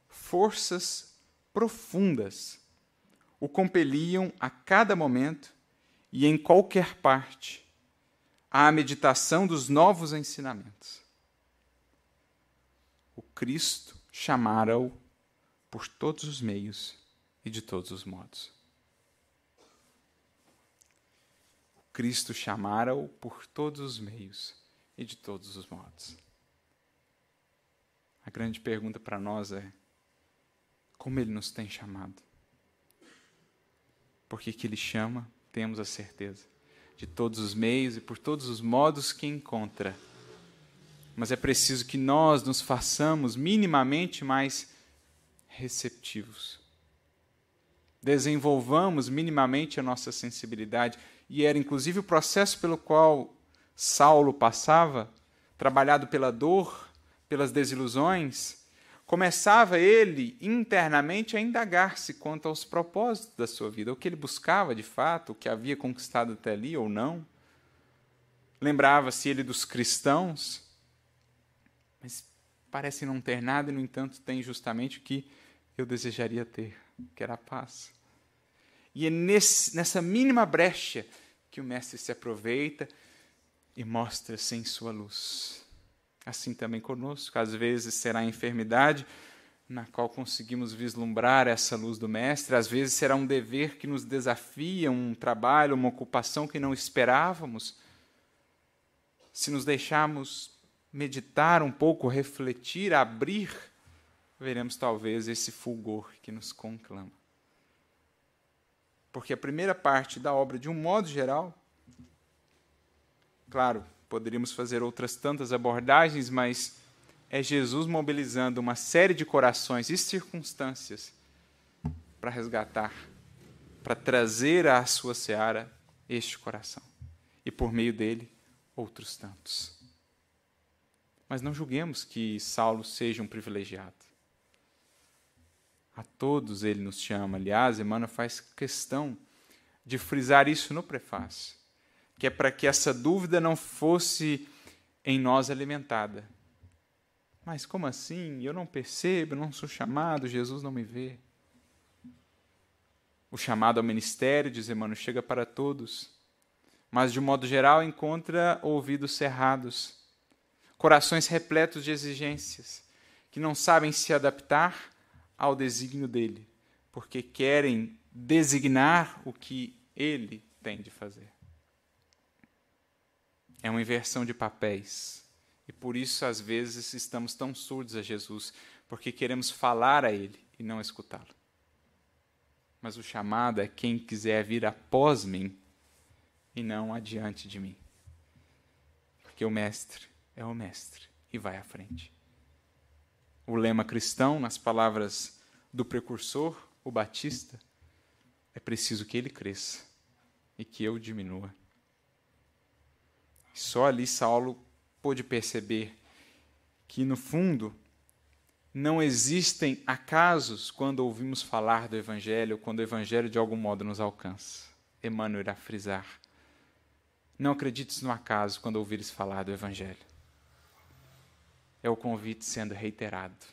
forças profundas o compeliam a cada momento e em qualquer parte à meditação dos novos ensinamentos. Cristo chamara-o por todos os meios e de todos os modos. Cristo chamara-o por todos os meios e de todos os modos. A grande pergunta para nós é: como ele nos tem chamado? Porque que ele chama, temos a certeza, de todos os meios e por todos os modos que encontra. Mas é preciso que nós nos façamos minimamente mais receptivos. Desenvolvamos minimamente a nossa sensibilidade. E era inclusive o processo pelo qual Saulo passava, trabalhado pela dor, pelas desilusões, começava ele internamente a indagar-se quanto aos propósitos da sua vida, o que ele buscava de fato, o que havia conquistado até ali ou não. Lembrava-se ele dos cristãos, parece não ter nada e, no entanto, tem justamente o que eu desejaria ter, que era a paz. E é nesse, nessa mínima brecha que o Mestre se aproveita e mostra-se em sua luz. Assim também conosco, às vezes será a enfermidade na qual conseguimos vislumbrar essa luz do Mestre, às vezes será um dever que nos desafia, um trabalho, uma ocupação que não esperávamos. Se nos deixarmos meditar um pouco, refletir, abrir, veremos talvez esse fulgor que nos conclama. Porque a primeira parte da obra, de um modo geral, claro, Poderíamos fazer outras tantas abordagens, mas é Jesus mobilizando uma série de corações e circunstâncias para resgatar, para trazer à sua seara este coração. E por meio dele, outros tantos. Mas não julguemos que Saulo seja um privilegiado. A todos ele nos chama. Aliás, Emmanuel faz questão de frisar isso no prefácio que é para que essa dúvida não fosse em nós alimentada. Mas como assim? Eu não percebo, eu não sou chamado, Jesus não me vê. O chamado ao ministério, diz Emmanuel, chega para todos, mas de um modo geral encontra ouvidos cerrados, corações repletos de exigências, que não sabem se adaptar ao desígnio dele, porque querem designar o que ele tem de fazer. É uma inversão de papéis. E por isso, às vezes, estamos tão surdos a Jesus, porque queremos falar a Ele e não escutá-lo. Mas o chamado é quem quiser vir após mim e não adiante de mim. Porque o Mestre é o Mestre e vai à frente. O lema cristão, nas palavras do precursor, o Batista, é preciso que ele cresça e que eu diminua. Só ali Saulo pôde perceber que, no fundo, não existem acasos quando ouvimos falar do Evangelho, quando o Evangelho de algum modo nos alcança. Emmanuel irá frisar. Não acredites no acaso quando ouvires falar do Evangelho. É o convite sendo reiterado.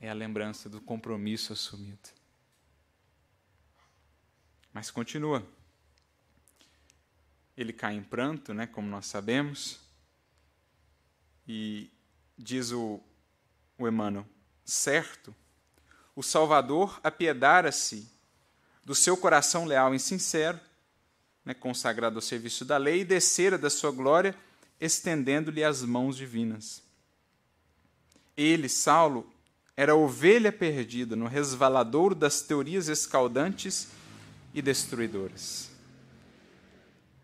É a lembrança do compromisso assumido. Mas continua ele cai em pranto, né, como nós sabemos. E diz o, o Emmanuel, certo, o Salvador apiedara-se do seu coração leal e sincero, né, consagrado ao serviço da lei, e descera da sua glória, estendendo-lhe as mãos divinas. Ele, Saulo, era ovelha perdida no resvaladouro das teorias escaldantes e destruidoras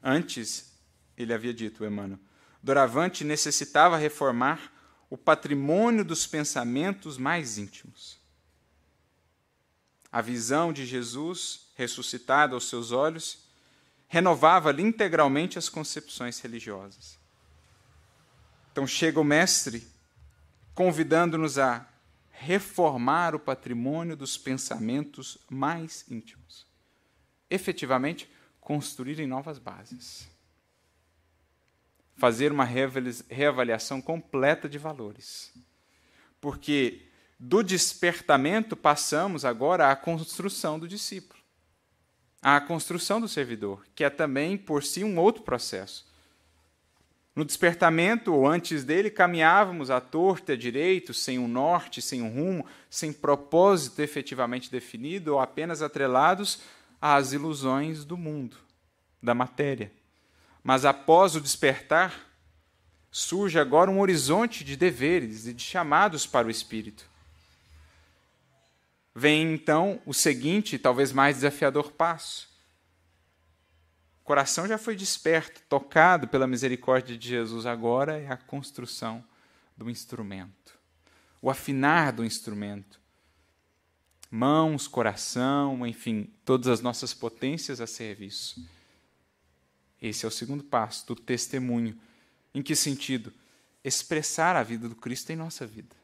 Antes, ele havia dito, Emmanuel, Doravante necessitava reformar o patrimônio dos pensamentos mais íntimos. A visão de Jesus, ressuscitado aos seus olhos, renovava-lhe integralmente as concepções religiosas. Então chega o Mestre convidando-nos a reformar o patrimônio dos pensamentos mais íntimos. Efetivamente, construírem novas bases. Fazer uma reavaliação completa de valores. Porque do despertamento passamos agora à construção do discípulo, à construção do servidor, que é também por si um outro processo. No despertamento, ou antes dele, caminhávamos à torta e à direito, sem um norte, sem um rumo, sem propósito efetivamente definido, ou apenas atrelados às ilusões do mundo, da matéria. Mas após o despertar, surge agora um horizonte de deveres e de chamados para o espírito. Vem então o seguinte, talvez mais desafiador passo coração já foi desperto, tocado pela misericórdia de Jesus. Agora é a construção do instrumento, o afinar do instrumento. Mãos, coração, enfim, todas as nossas potências a serviço. Esse é o segundo passo do testemunho. Em que sentido? Expressar a vida do Cristo em nossa vida.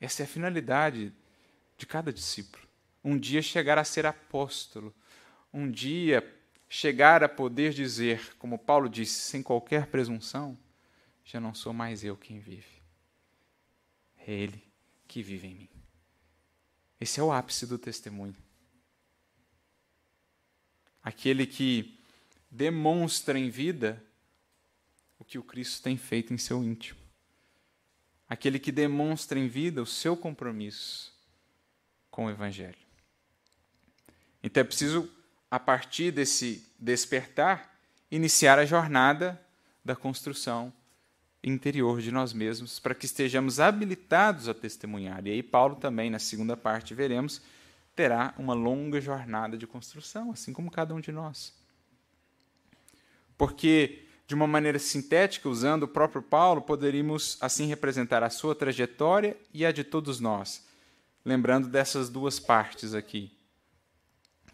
Essa é a finalidade de cada discípulo. Um dia chegar a ser apóstolo, um dia chegar a poder dizer, como Paulo disse, sem qualquer presunção, já não sou mais eu quem vive. É Ele que vive em mim. Esse é o ápice do testemunho. Aquele que demonstra em vida o que o Cristo tem feito em seu íntimo. Aquele que demonstra em vida o seu compromisso com o Evangelho. Então é preciso a partir desse despertar, iniciar a jornada da construção interior de nós mesmos, para que estejamos habilitados a testemunhar. E aí, Paulo também, na segunda parte, veremos, terá uma longa jornada de construção, assim como cada um de nós. Porque, de uma maneira sintética, usando o próprio Paulo, poderíamos assim representar a sua trajetória e a de todos nós, lembrando dessas duas partes aqui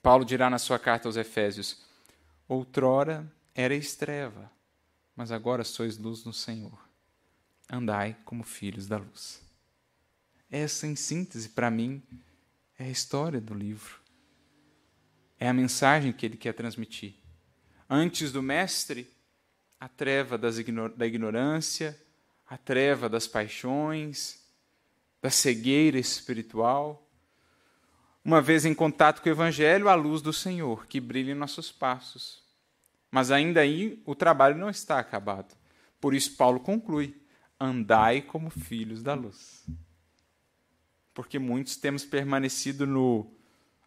Paulo dirá na sua carta aos Efésios: Outrora erais treva, mas agora sois luz no Senhor. Andai como filhos da luz. Essa, em síntese, para mim, é a história do livro. É a mensagem que ele quer transmitir. Antes do Mestre, a treva da ignorância, a treva das paixões, da cegueira espiritual uma vez em contato com o Evangelho, a luz do Senhor, que brilha em nossos passos. Mas ainda aí o trabalho não está acabado. Por isso, Paulo conclui: andai como filhos da luz. Porque muitos temos permanecido no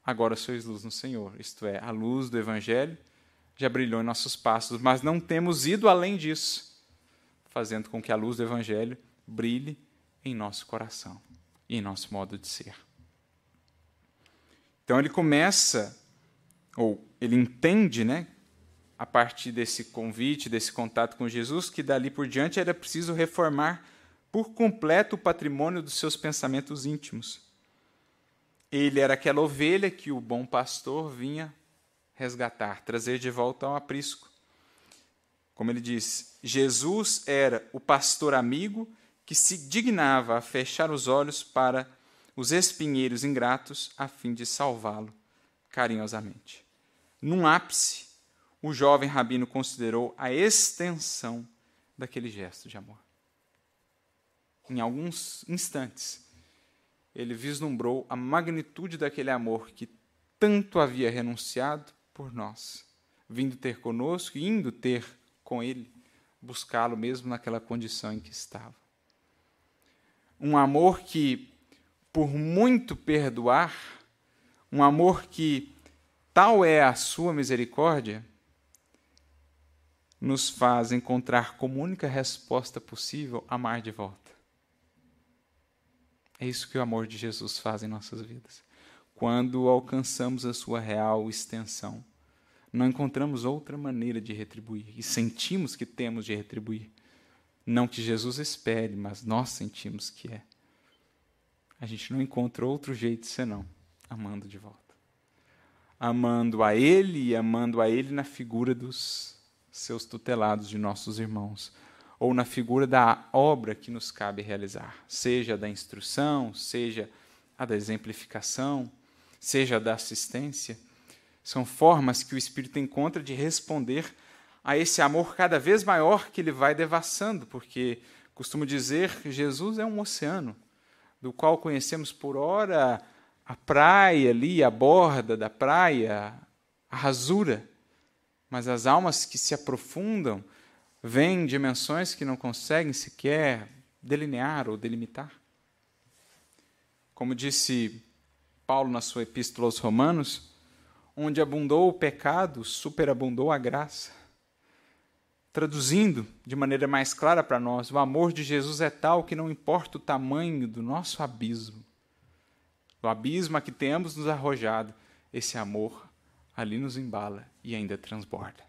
agora sois luz no Senhor, isto é, a luz do Evangelho já brilhou em nossos passos, mas não temos ido além disso, fazendo com que a luz do Evangelho brilhe em nosso coração e em nosso modo de ser. Então ele começa, ou ele entende, né, a partir desse convite, desse contato com Jesus, que dali por diante era preciso reformar por completo o patrimônio dos seus pensamentos íntimos. Ele era aquela ovelha que o bom pastor vinha resgatar, trazer de volta ao aprisco. Como ele diz, Jesus era o pastor amigo que se dignava a fechar os olhos para os espinheiros ingratos a fim de salvá-lo carinhosamente. Num ápice, o jovem rabino considerou a extensão daquele gesto de amor. Em alguns instantes, ele vislumbrou a magnitude daquele amor que tanto havia renunciado por nós, vindo ter conosco e indo ter com ele, buscá-lo mesmo naquela condição em que estava. Um amor que por muito perdoar, um amor que tal é a sua misericórdia, nos faz encontrar como única resposta possível amar de volta. É isso que o amor de Jesus faz em nossas vidas. Quando alcançamos a sua real extensão, não encontramos outra maneira de retribuir e sentimos que temos de retribuir. Não que Jesus espere, mas nós sentimos que é. A gente não encontra outro jeito senão amando de volta. Amando a Ele e amando a Ele na figura dos seus tutelados, de nossos irmãos, ou na figura da obra que nos cabe realizar, seja da instrução, seja a da exemplificação, seja da assistência. São formas que o Espírito encontra de responder a esse amor cada vez maior que ele vai devassando, porque costumo dizer que Jesus é um oceano, do qual conhecemos por ora a praia ali, a borda da praia, a rasura, mas as almas que se aprofundam vêm dimensões que não conseguem sequer delinear ou delimitar. Como disse Paulo na sua epístola aos Romanos, onde abundou o pecado, superabundou a graça. Traduzindo de maneira mais clara para nós, o amor de Jesus é tal que não importa o tamanho do nosso abismo, o abismo a que tenhamos nos arrojado, esse amor ali nos embala e ainda transborda.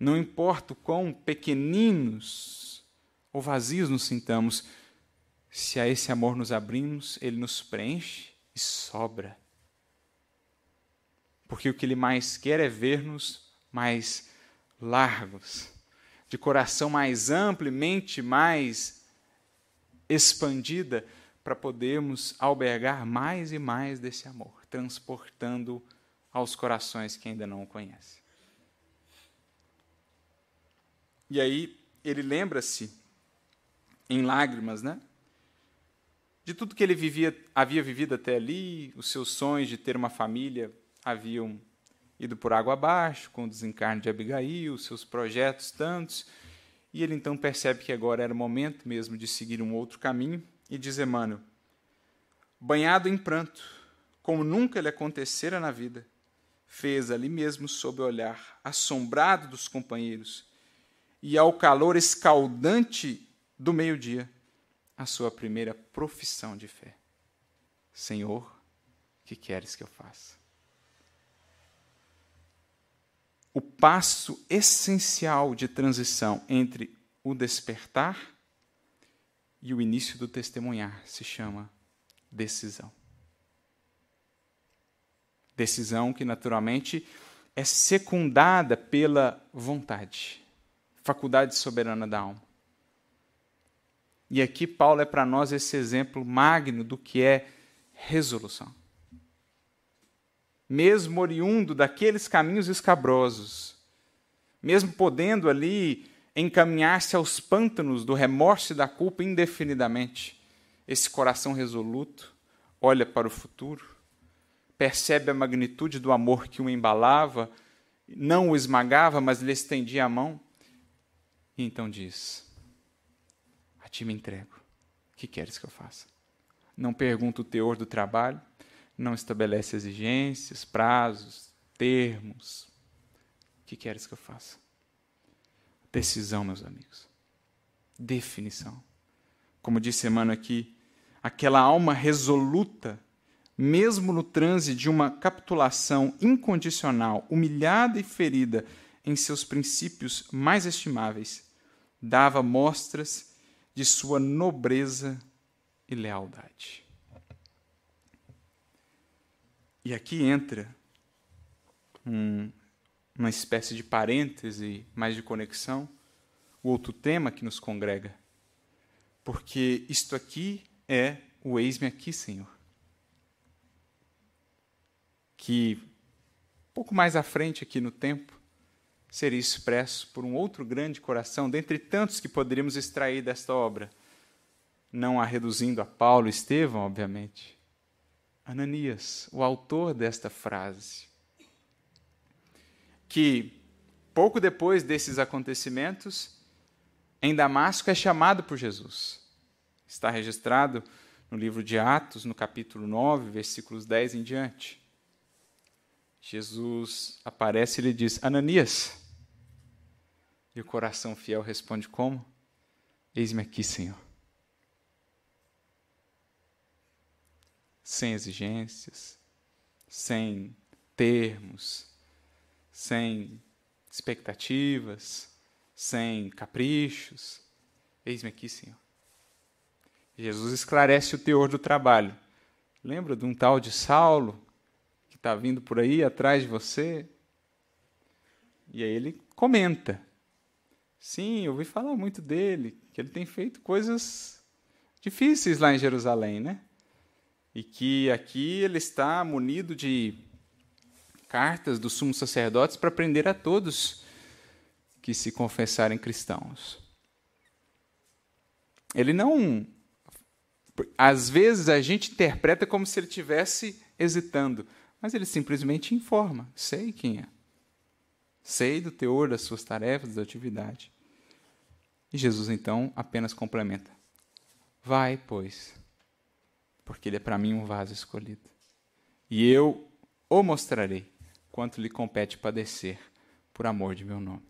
Não importa o quão pequeninos ou vazios nos sintamos, se a esse amor nos abrimos, ele nos preenche e sobra. Porque o que ele mais quer é ver-nos mais largos, de coração mais amplamente mais expandida, para podermos albergar mais e mais desse amor, transportando aos corações que ainda não o conhecem. E aí ele lembra-se, em lágrimas, né? De tudo que ele vivia, havia vivido até ali, os seus sonhos de ter uma família haviam ido por água abaixo, com o desencarne de Abigail, seus projetos tantos, e ele então percebe que agora era o momento mesmo de seguir um outro caminho, e diz Emmanuel, banhado em pranto, como nunca lhe acontecera na vida, fez ali mesmo, sob o olhar assombrado dos companheiros, e ao calor escaldante do meio-dia, a sua primeira profissão de fé: Senhor, que queres que eu faça? O passo essencial de transição entre o despertar e o início do testemunhar se chama decisão. Decisão que, naturalmente, é secundada pela vontade, faculdade soberana da alma. E aqui Paulo é para nós esse exemplo magno do que é resolução mesmo oriundo daqueles caminhos escabrosos, mesmo podendo ali encaminhar-se aos pântanos do remorso e da culpa indefinidamente, esse coração resoluto olha para o futuro, percebe a magnitude do amor que o embalava, não o esmagava, mas lhe estendia a mão, e então diz: A ti me entrego, o que queres que eu faça? Não pergunta o teor do trabalho, não estabelece exigências, prazos, termos. O que queres que eu faça? Decisão, meus amigos. Definição. Como disse Emmanuel aqui, aquela alma resoluta, mesmo no transe de uma capitulação incondicional, humilhada e ferida em seus princípios mais estimáveis, dava mostras de sua nobreza e lealdade. E aqui entra um, uma espécie de parêntese, mais de conexão, o outro tema que nos congrega. Porque isto aqui é o eis-me aqui, Senhor. Que pouco mais à frente aqui no tempo seria expresso por um outro grande coração, dentre tantos que poderíamos extrair desta obra, não a reduzindo a Paulo e Estevão, obviamente, Ananias, o autor desta frase, que pouco depois desses acontecimentos, em Damasco é chamado por Jesus. Está registrado no livro de Atos, no capítulo 9, versículos 10 em diante. Jesus aparece e lhe diz: Ananias. E o coração fiel responde: Como? Eis-me aqui, Senhor. Sem exigências, sem termos, sem expectativas, sem caprichos. Eis-me aqui, Senhor. Jesus esclarece o teor do trabalho. Lembra de um tal de Saulo que está vindo por aí atrás de você? E aí ele comenta. Sim, eu ouvi falar muito dele, que ele tem feito coisas difíceis lá em Jerusalém, né? E que aqui ele está munido de cartas dos sumos sacerdotes para prender a todos que se confessarem cristãos. Ele não. Às vezes a gente interpreta como se ele estivesse hesitando, mas ele simplesmente informa: sei quem é. Sei do teor das suas tarefas, da atividade. E Jesus então apenas complementa: Vai, pois, porque ele é para mim um vaso escolhido. E eu o mostrarei quanto lhe compete padecer por amor de meu nome.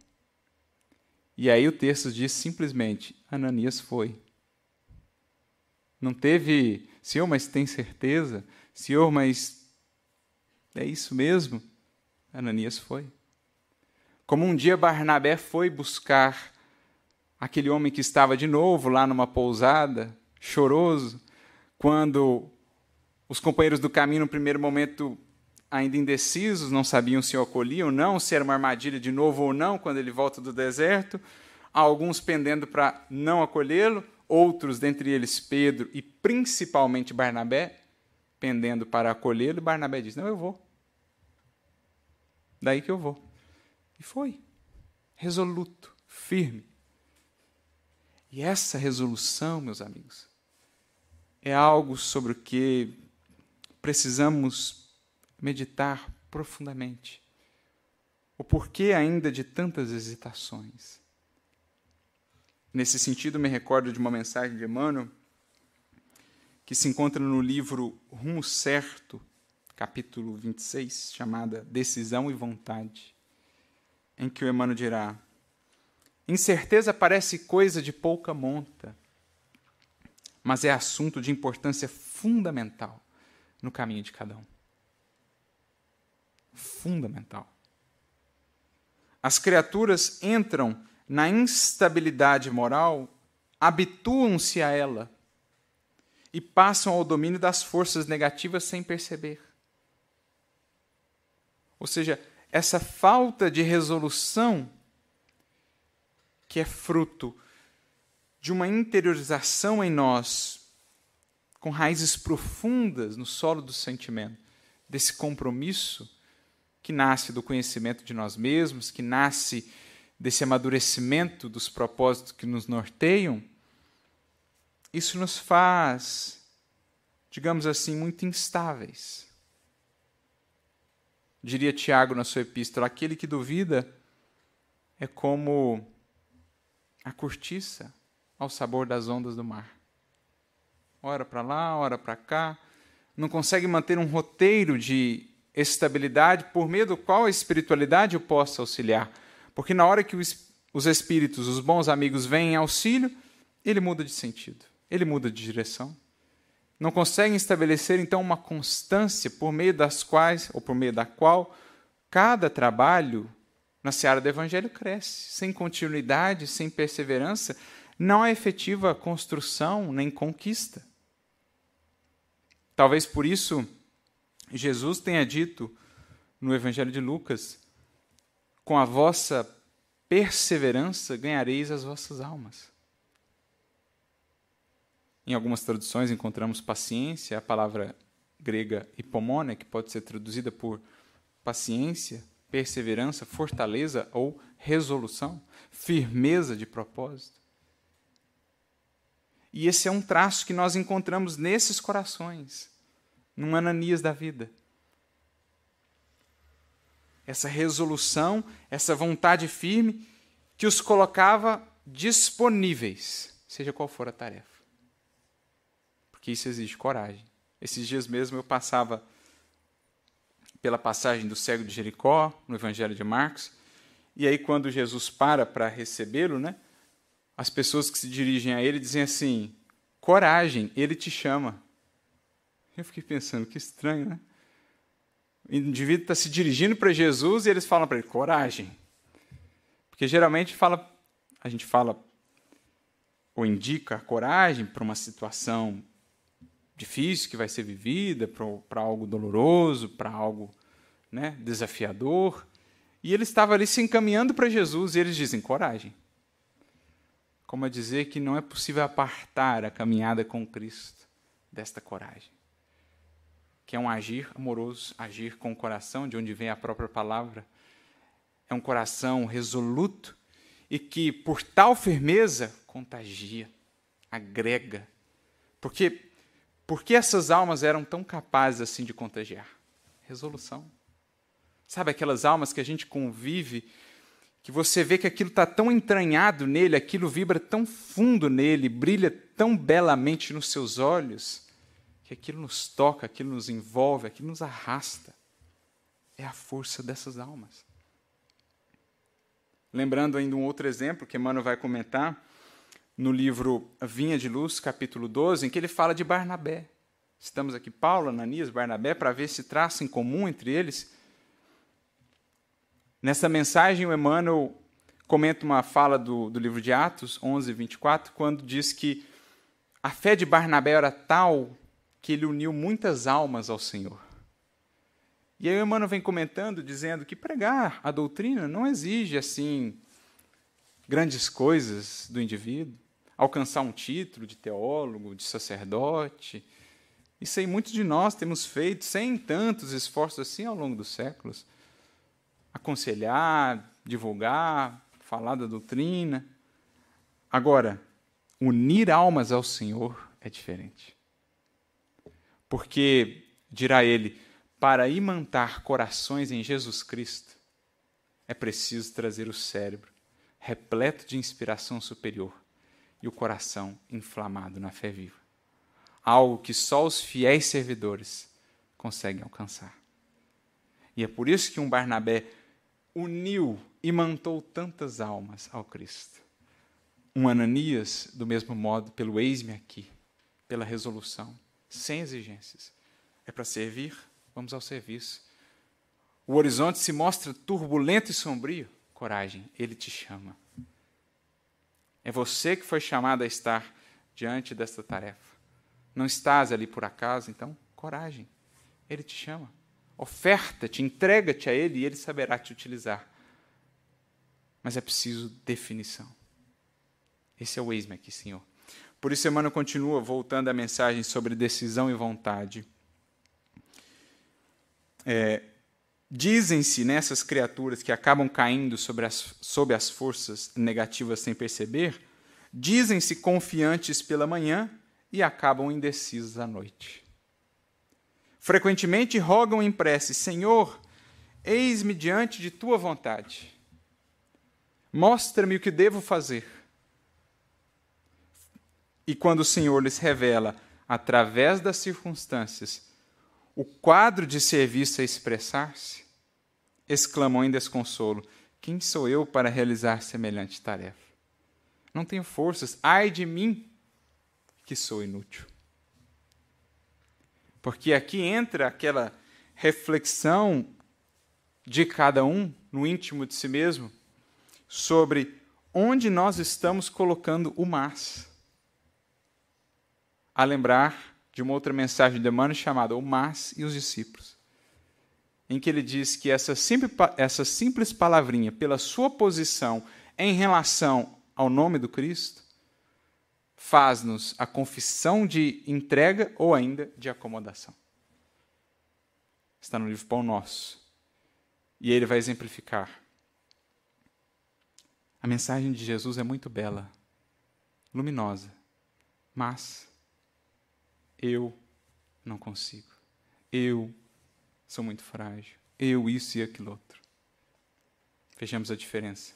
E aí o texto diz simplesmente: Ananias foi. Não teve, Senhor, mas tem certeza? Senhor, mas é isso mesmo? Ananias foi. Como um dia Barnabé foi buscar aquele homem que estava de novo lá numa pousada, choroso, quando os companheiros do caminho, no primeiro momento, ainda indecisos, não sabiam se o acolhiam ou não, se era uma armadilha de novo ou não, quando ele volta do deserto, alguns pendendo para não acolhê-lo, outros, dentre eles Pedro e principalmente Barnabé, pendendo para acolhê-lo, Barnabé diz: Não, eu vou. Daí que eu vou. E foi. Resoluto, firme. E essa resolução, meus amigos, é algo sobre o que precisamos meditar profundamente. O porquê ainda de tantas hesitações. Nesse sentido, me recordo de uma mensagem de Emmanuel que se encontra no livro Rumo Certo, capítulo 26, chamada Decisão e Vontade em que o Emmanuel dirá: Incerteza parece coisa de pouca monta, mas é assunto de importância fundamental no caminho de cada um. Fundamental. As criaturas entram na instabilidade moral, habituam-se a ela e passam ao domínio das forças negativas sem perceber. Ou seja, essa falta de resolução, que é fruto de uma interiorização em nós, com raízes profundas no solo do sentimento, desse compromisso que nasce do conhecimento de nós mesmos, que nasce desse amadurecimento dos propósitos que nos norteiam, isso nos faz, digamos assim, muito instáveis. Diria Tiago na sua epístola: aquele que duvida é como a cortiça ao sabor das ondas do mar. Ora para lá, ora para cá, não consegue manter um roteiro de estabilidade por meio do qual a espiritualidade o possa auxiliar. Porque na hora que os espíritos, os bons amigos, vêm em auxílio, ele muda de sentido, ele muda de direção não conseguem estabelecer então uma constância por meio das quais ou por meio da qual cada trabalho na seara do evangelho cresce. Sem continuidade, sem perseverança, não há efetiva construção nem conquista. Talvez por isso Jesus tenha dito no evangelho de Lucas: com a vossa perseverança ganhareis as vossas almas. Em algumas traduções encontramos paciência, a palavra grega hipomone, que pode ser traduzida por paciência, perseverança, fortaleza ou resolução, firmeza de propósito. E esse é um traço que nós encontramos nesses corações, num Ananias da vida. Essa resolução, essa vontade firme que os colocava disponíveis, seja qual for a tarefa porque isso exige coragem. Esses dias mesmo eu passava pela passagem do cego de Jericó, no Evangelho de Marcos, e aí quando Jesus para para recebê-lo, né, as pessoas que se dirigem a ele dizem assim: coragem, ele te chama. Eu fiquei pensando, que estranho, né? o indivíduo está se dirigindo para Jesus e eles falam para ele: coragem. Porque geralmente fala, a gente fala ou indica coragem para uma situação difícil que vai ser vivida, para algo doloroso, para algo né, desafiador. E ele estava ali se encaminhando para Jesus e eles dizem: coragem. Como a dizer que não é possível apartar a caminhada com Cristo desta coragem. Que é um agir amoroso, agir com o coração, de onde vem a própria palavra. É um coração resoluto e que, por tal firmeza, contagia, agrega. Porque porque essas almas eram tão capazes assim de contagiar? Resolução. Sabe aquelas almas que a gente convive, que você vê que aquilo está tão entranhado nele, aquilo vibra tão fundo nele, brilha tão belamente nos seus olhos, que aquilo nos toca, aquilo nos envolve, aquilo nos arrasta. É a força dessas almas. Lembrando ainda um outro exemplo que Emmanuel vai comentar, no livro Vinha de Luz, capítulo 12, em que ele fala de Barnabé. Estamos aqui, Paulo, Ananias, Barnabé, para ver se traço em comum entre eles. Nessa mensagem, o Emmanuel comenta uma fala do, do livro de Atos 11, 24, quando diz que a fé de Barnabé era tal que ele uniu muitas almas ao Senhor. E aí o Emmanuel vem comentando, dizendo que pregar a doutrina não exige, assim, grandes coisas do indivíduo alcançar um título de teólogo, de sacerdote. Isso aí muitos de nós temos feito sem tantos esforços assim ao longo dos séculos. Aconselhar, divulgar, falar da doutrina. Agora, unir almas ao Senhor é diferente. Porque, dirá ele, para imantar corações em Jesus Cristo, é preciso trazer o cérebro repleto de inspiração superior e o coração inflamado na fé viva. Algo que só os fiéis servidores conseguem alcançar. E é por isso que um Barnabé uniu e mantou tantas almas ao Cristo. Um Ananias, do mesmo modo, pelo eis-me aqui, pela resolução, sem exigências. É para servir? Vamos ao serviço. O horizonte se mostra turbulento e sombrio. Coragem, ele te chama. É você que foi chamado a estar diante desta tarefa. Não estás ali por acaso, então, coragem. Ele te chama. Oferta-te, entrega-te a Ele e Ele saberá te utilizar. Mas é preciso definição. Esse é o eis aqui, Senhor. Por isso, Emmanuel continua voltando à mensagem sobre decisão e vontade. É, Dizem-se nessas criaturas que acabam caindo sobre as, sob as forças negativas sem perceber, dizem-se confiantes pela manhã e acabam indecisos à noite. Frequentemente rogam em prece: Senhor, eis-me diante de tua vontade. Mostra-me o que devo fazer. E quando o Senhor lhes revela, através das circunstâncias, o quadro de serviço a expressar-se, exclamam em desconsolo: Quem sou eu para realizar semelhante tarefa? Não tenho forças, ai de mim, que sou inútil. Porque aqui entra aquela reflexão de cada um no íntimo de si mesmo sobre onde nós estamos colocando o mas. A lembrar de uma outra mensagem de Emmanuel chamada O Mas e os Discípulos, em que ele diz que essa simples, essa simples palavrinha, pela sua posição em relação ao nome do Cristo, faz-nos a confissão de entrega ou ainda de acomodação. Está no livro Pão Nosso. E ele vai exemplificar. A mensagem de Jesus é muito bela, luminosa, mas eu não consigo. Eu sou muito frágil. Eu isso e aquilo outro. Vejamos a diferença.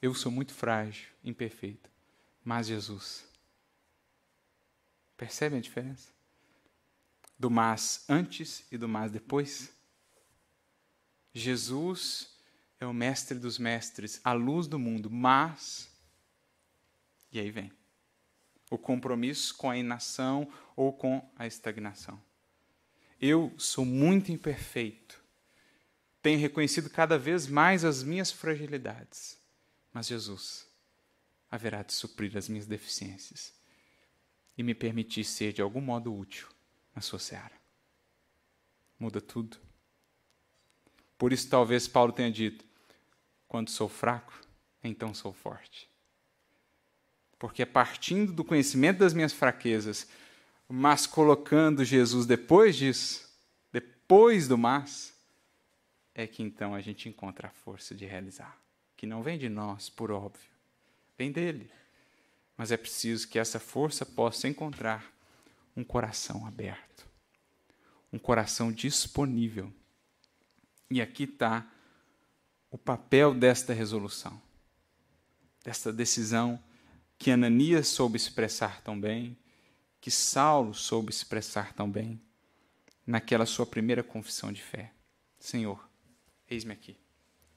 Eu sou muito frágil, imperfeito, mas Jesus. Percebem a diferença? Do mas antes e do mas depois? Jesus é o mestre dos mestres, a luz do mundo, mas. E aí vem o compromisso com a inação ou com a estagnação. Eu sou muito imperfeito, tenho reconhecido cada vez mais as minhas fragilidades. Mas Jesus haverá de suprir as minhas deficiências e me permitir ser de algum modo útil na sua seara. Muda tudo. Por isso, talvez Paulo tenha dito: quando sou fraco, então sou forte. Porque partindo do conhecimento das minhas fraquezas, mas colocando Jesus depois disso, depois do mas, é que então a gente encontra a força de realizar. Que não vem de nós, por óbvio, vem dele. Mas é preciso que essa força possa encontrar um coração aberto, um coração disponível. E aqui está o papel desta resolução, desta decisão que Ananias soube expressar tão bem, que Saulo soube expressar tão bem, naquela sua primeira confissão de fé: Senhor, eis-me aqui,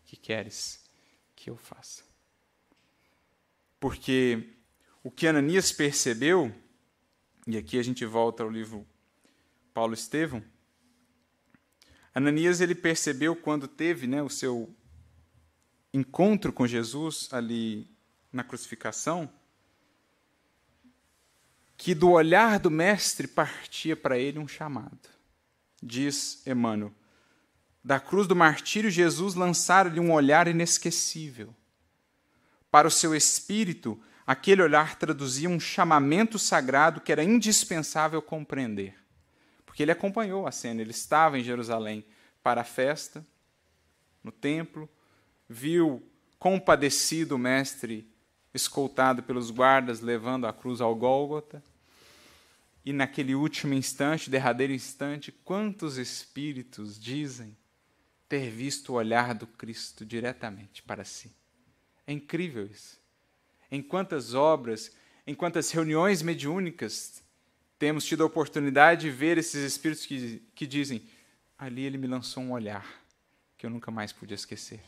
que queres que eu faça? Porque o que Ananias percebeu, e aqui a gente volta ao livro Paulo Estevão, Ananias ele percebeu quando teve né, o seu encontro com Jesus ali na crucificação, que do olhar do Mestre partia para ele um chamado. Diz Emmanuel: da cruz do martírio, Jesus lançara-lhe um olhar inesquecível. Para o seu espírito, aquele olhar traduzia um chamamento sagrado que era indispensável compreender. Porque ele acompanhou a cena, ele estava em Jerusalém para a festa, no templo, viu compadecido o mestre escoltado pelos guardas levando a cruz ao Gólgota. E naquele último instante, derradeiro instante, quantos espíritos dizem ter visto o olhar do Cristo diretamente para si? É incrível isso. Em quantas obras, em quantas reuniões mediúnicas temos tido a oportunidade de ver esses espíritos que, que dizem: ali ele me lançou um olhar que eu nunca mais podia esquecer.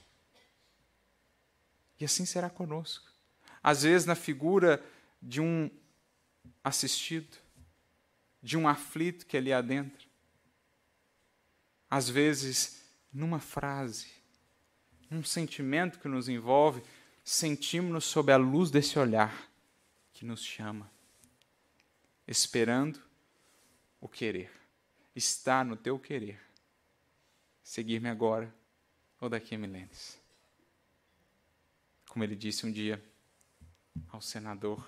E assim será conosco. Às vezes, na figura de um assistido, de um aflito que ali adentra. Às vezes, numa frase, num sentimento que nos envolve, sentimos-nos sob a luz desse olhar que nos chama, esperando o querer. Está no teu querer. Seguir-me agora ou daqui a milênios como ele disse um dia ao senador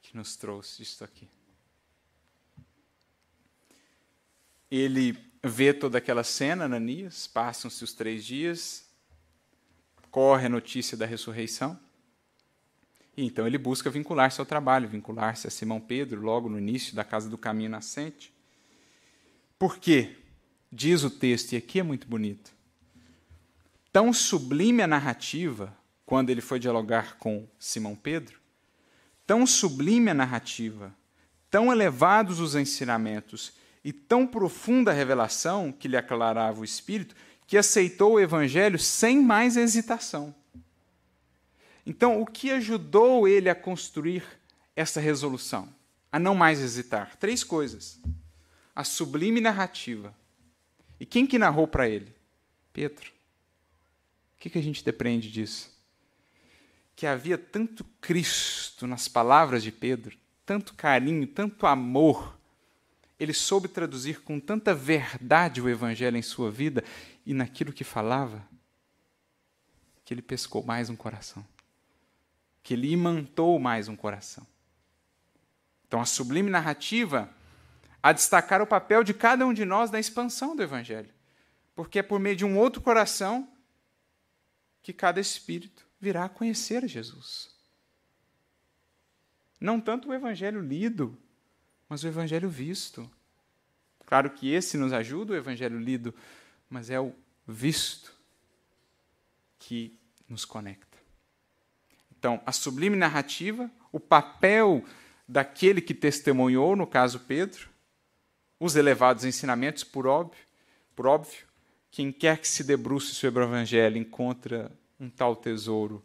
que nos trouxe isto aqui. Ele vê toda aquela cena, Ananias, passam-se os três dias, corre a notícia da ressurreição, e então ele busca vincular-se ao trabalho, vincular-se a Simão Pedro, logo no início da Casa do Caminho Nascente. Por quê? Diz o texto, e aqui é muito bonito. Tão sublime a narrativa quando ele foi dialogar com Simão Pedro, tão sublime a narrativa, tão elevados os ensinamentos e tão profunda a revelação que lhe aclarava o espírito, que aceitou o evangelho sem mais hesitação. Então, o que ajudou ele a construir essa resolução? A não mais hesitar? Três coisas. A sublime narrativa. E quem que narrou para ele? Pedro. O que, que a gente depreende disso? que havia tanto Cristo nas palavras de Pedro, tanto carinho, tanto amor. Ele soube traduzir com tanta verdade o Evangelho em sua vida e naquilo que falava, que ele pescou mais um coração, que ele imantou mais um coração. Então, a sublime narrativa a destacar o papel de cada um de nós na expansão do Evangelho, porque é por meio de um outro coração que cada espírito virá a conhecer Jesus. Não tanto o evangelho lido, mas o evangelho visto. Claro que esse nos ajuda, o evangelho lido, mas é o visto que nos conecta. Então, a sublime narrativa, o papel daquele que testemunhou, no caso Pedro, os elevados ensinamentos, por óbvio, por óbvio, quem quer que se debruce sobre o evangelho encontra um tal tesouro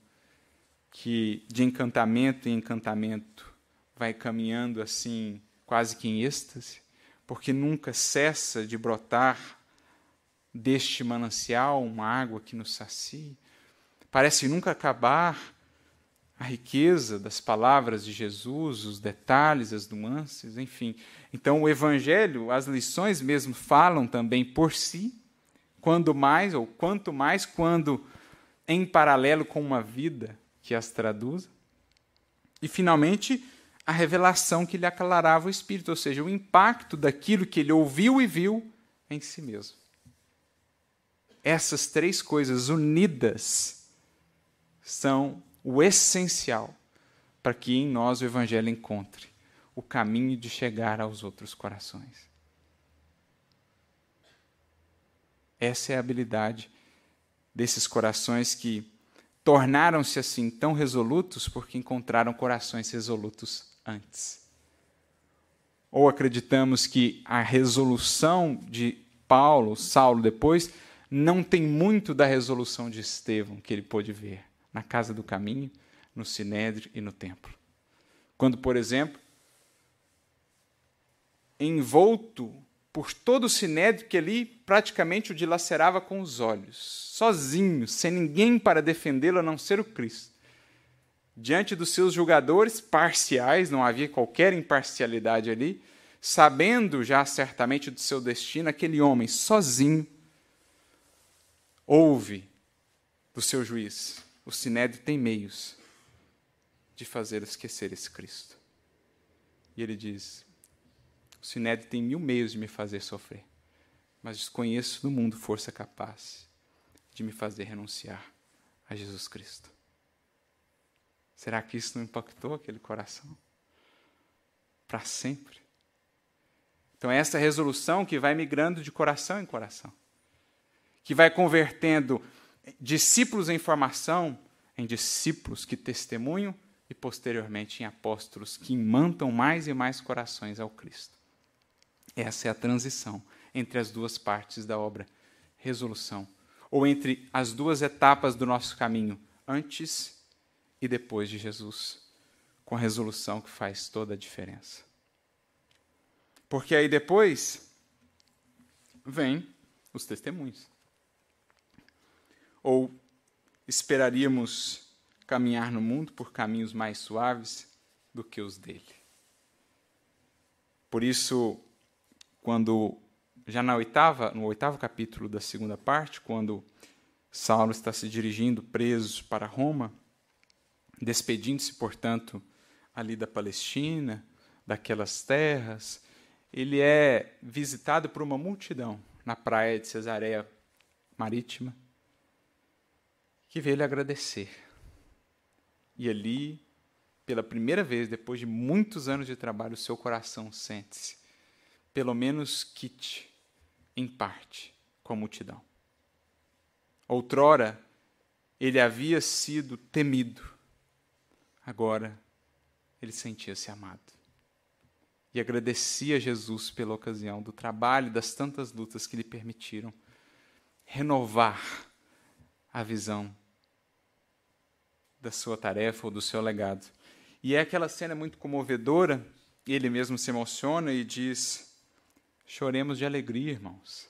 que de encantamento em encantamento vai caminhando assim, quase que em êxtase, porque nunca cessa de brotar deste manancial, uma água que nos sacia. Parece nunca acabar a riqueza das palavras de Jesus, os detalhes, as nuances, enfim. Então, o Evangelho, as lições mesmo falam também por si, quando mais, ou quanto mais, quando em paralelo com uma vida que as traduza. E, finalmente, a revelação que lhe aclarava o espírito, ou seja, o impacto daquilo que ele ouviu e viu em si mesmo. Essas três coisas unidas são o essencial para que em nós o Evangelho encontre o caminho de chegar aos outros corações. Essa é a habilidade desses corações que tornaram-se assim tão resolutos porque encontraram corações resolutos antes. Ou acreditamos que a resolução de Paulo, Saulo depois, não tem muito da resolução de Estevão que ele pôde ver na casa do caminho, no sinédrio e no templo. Quando, por exemplo, envolto por todo o sinédrio que ali praticamente o dilacerava com os olhos, sozinho, sem ninguém para defendê-lo a não ser o Cristo. Diante dos seus julgadores parciais, não havia qualquer imparcialidade ali, sabendo já certamente do seu destino, aquele homem sozinho ouve do seu juiz: o sinédrio tem meios de fazer esquecer esse Cristo. E ele diz: o Sinédrio tem mil meios de me fazer sofrer, mas desconheço no mundo força capaz de me fazer renunciar a Jesus Cristo. Será que isso não impactou aquele coração? Para sempre. Então, é essa resolução que vai migrando de coração em coração, que vai convertendo discípulos em formação em discípulos que testemunham e, posteriormente, em apóstolos que imantam mais e mais corações ao Cristo. Essa é a transição entre as duas partes da obra, resolução, ou entre as duas etapas do nosso caminho, antes e depois de Jesus, com a resolução que faz toda a diferença. Porque aí depois vem os testemunhos. Ou esperaríamos caminhar no mundo por caminhos mais suaves do que os dele. Por isso, quando já na oitava, no oitavo capítulo da segunda parte, quando Saulo está se dirigindo preso para Roma, despedindo-se, portanto, ali da Palestina, daquelas terras, ele é visitado por uma multidão na praia de Cesareia Marítima, que veio lhe agradecer. E ali, pela primeira vez, depois de muitos anos de trabalho, o seu coração sente-se pelo menos quite, em parte, com a multidão. Outrora, ele havia sido temido, agora ele sentia-se amado. E agradecia a Jesus pela ocasião do trabalho das tantas lutas que lhe permitiram renovar a visão da sua tarefa ou do seu legado. E é aquela cena muito comovedora, ele mesmo se emociona e diz: Choremos de alegria, irmãos.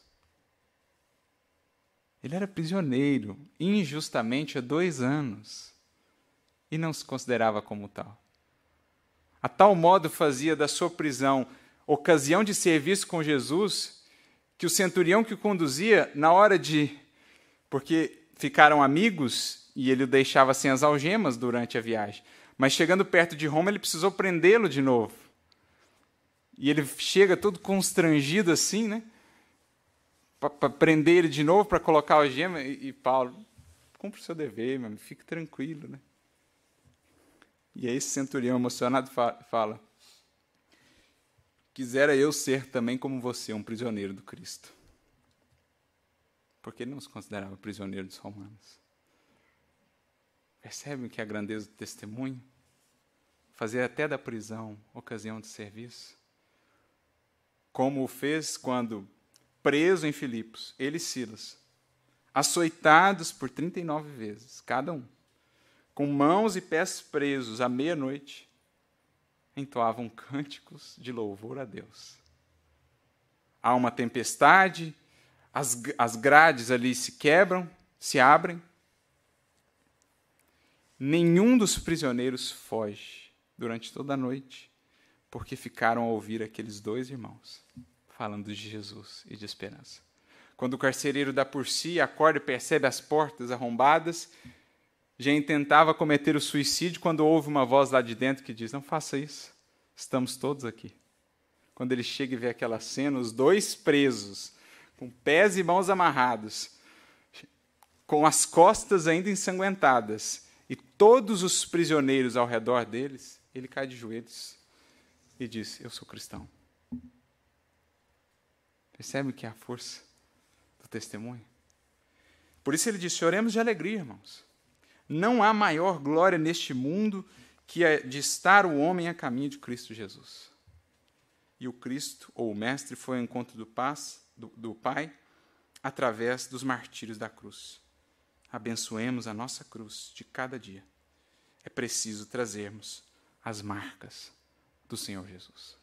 Ele era prisioneiro, injustamente, há dois anos, e não se considerava como tal. A tal modo fazia da sua prisão ocasião de serviço com Jesus, que o centurião que o conduzia, na hora de. Porque ficaram amigos e ele o deixava sem as algemas durante a viagem. Mas chegando perto de Roma, ele precisou prendê-lo de novo. E ele chega todo constrangido assim, né? Para prender ele de novo, para colocar o gema. E, e Paulo, cumpre o seu dever, meu, fique tranquilo, né? E aí esse centurião emocionado fala: Quisera eu ser também como você, um prisioneiro do Cristo. Porque ele não se considerava prisioneiro dos romanos. Percebem que a grandeza do testemunho? Fazer até da prisão ocasião de serviço como o fez quando, preso em Filipos, ele e Silas, açoitados por 39 vezes, cada um, com mãos e pés presos à meia-noite, entoavam cânticos de louvor a Deus. Há uma tempestade, as, as grades ali se quebram, se abrem. Nenhum dos prisioneiros foge durante toda a noite, porque ficaram a ouvir aqueles dois irmãos falando de Jesus e de esperança. Quando o carcereiro dá por si, acorda e percebe as portas arrombadas, já intentava cometer o suicídio quando ouve uma voz lá de dentro que diz: Não faça isso, estamos todos aqui. Quando ele chega e vê aquela cena, os dois presos, com pés e mãos amarrados, com as costas ainda ensanguentadas, e todos os prisioneiros ao redor deles, ele cai de joelhos e diz: Eu sou cristão. Percebe que é a força do testemunho? Por isso ele diz: choremos de alegria, irmãos. Não há maior glória neste mundo que a de estar o homem a caminho de Cristo Jesus. E o Cristo, ou o Mestre, foi ao encontro do, paz, do, do Pai através dos martírios da cruz. Abençoemos a nossa cruz de cada dia. É preciso trazermos as marcas do Senhor Jesus.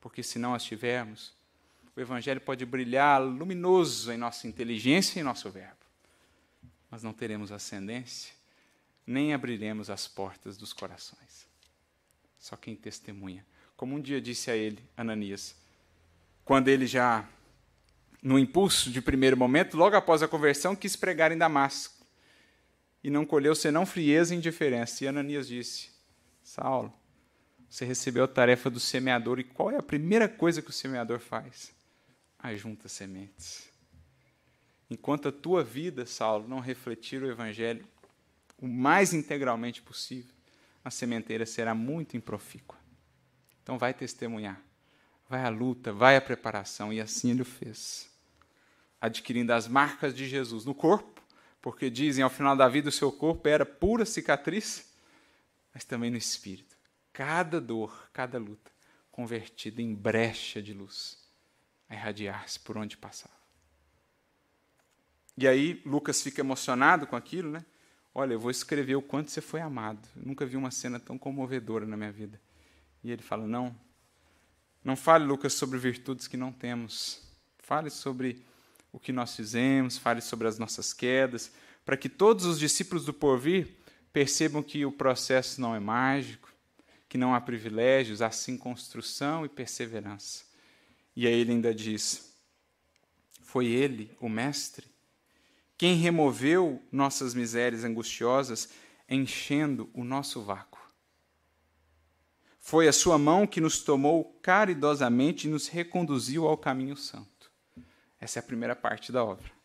Porque se não as tivermos, o Evangelho pode brilhar luminoso em nossa inteligência e em nosso verbo, mas não teremos ascendência, nem abriremos as portas dos corações. Só quem testemunha. Como um dia disse a ele, Ananias, quando ele já, no impulso de primeiro momento, logo após a conversão, quis pregar em Damasco. E não colheu senão frieza e indiferença. E Ananias disse: Saulo, você recebeu a tarefa do semeador, e qual é a primeira coisa que o semeador faz? ajunta sementes. Enquanto a tua vida, Saulo, não refletir o Evangelho o mais integralmente possível, a sementeira será muito improfícua. Então vai testemunhar, vai à luta, vai à preparação, e assim ele o fez. Adquirindo as marcas de Jesus no corpo, porque dizem ao final da vida o seu corpo era pura cicatriz, mas também no espírito. Cada dor, cada luta, convertida em brecha de luz a irradiar-se por onde passava. E aí Lucas fica emocionado com aquilo, né? Olha, eu vou escrever o quanto você foi amado. Nunca vi uma cena tão comovedora na minha vida. E ele fala: Não, não fale, Lucas, sobre virtudes que não temos. Fale sobre o que nós fizemos, fale sobre as nossas quedas, para que todos os discípulos do porvir percebam que o processo não é mágico, que não há privilégios, há sim construção e perseverança. E aí ele ainda diz: Foi ele, o Mestre, quem removeu nossas misérias angustiosas, enchendo o nosso vácuo. Foi a sua mão que nos tomou caridosamente e nos reconduziu ao caminho santo. Essa é a primeira parte da obra.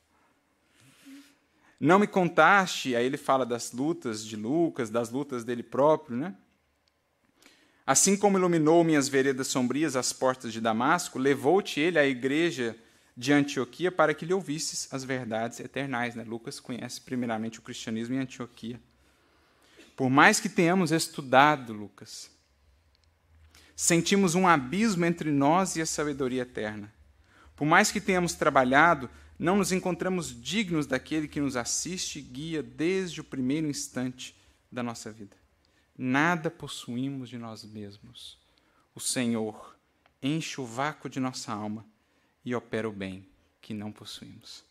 Não me contaste, aí ele fala das lutas de Lucas, das lutas dele próprio, né? Assim como iluminou minhas veredas sombrias as portas de Damasco, levou-te ele à igreja de Antioquia para que lhe ouvisses as verdades eternais. Né? Lucas conhece primeiramente o cristianismo em Antioquia. Por mais que tenhamos estudado, Lucas, sentimos um abismo entre nós e a sabedoria eterna. Por mais que tenhamos trabalhado, não nos encontramos dignos daquele que nos assiste e guia desde o primeiro instante da nossa vida. Nada possuímos de nós mesmos. O Senhor enche o vácuo de nossa alma e opera o bem que não possuímos.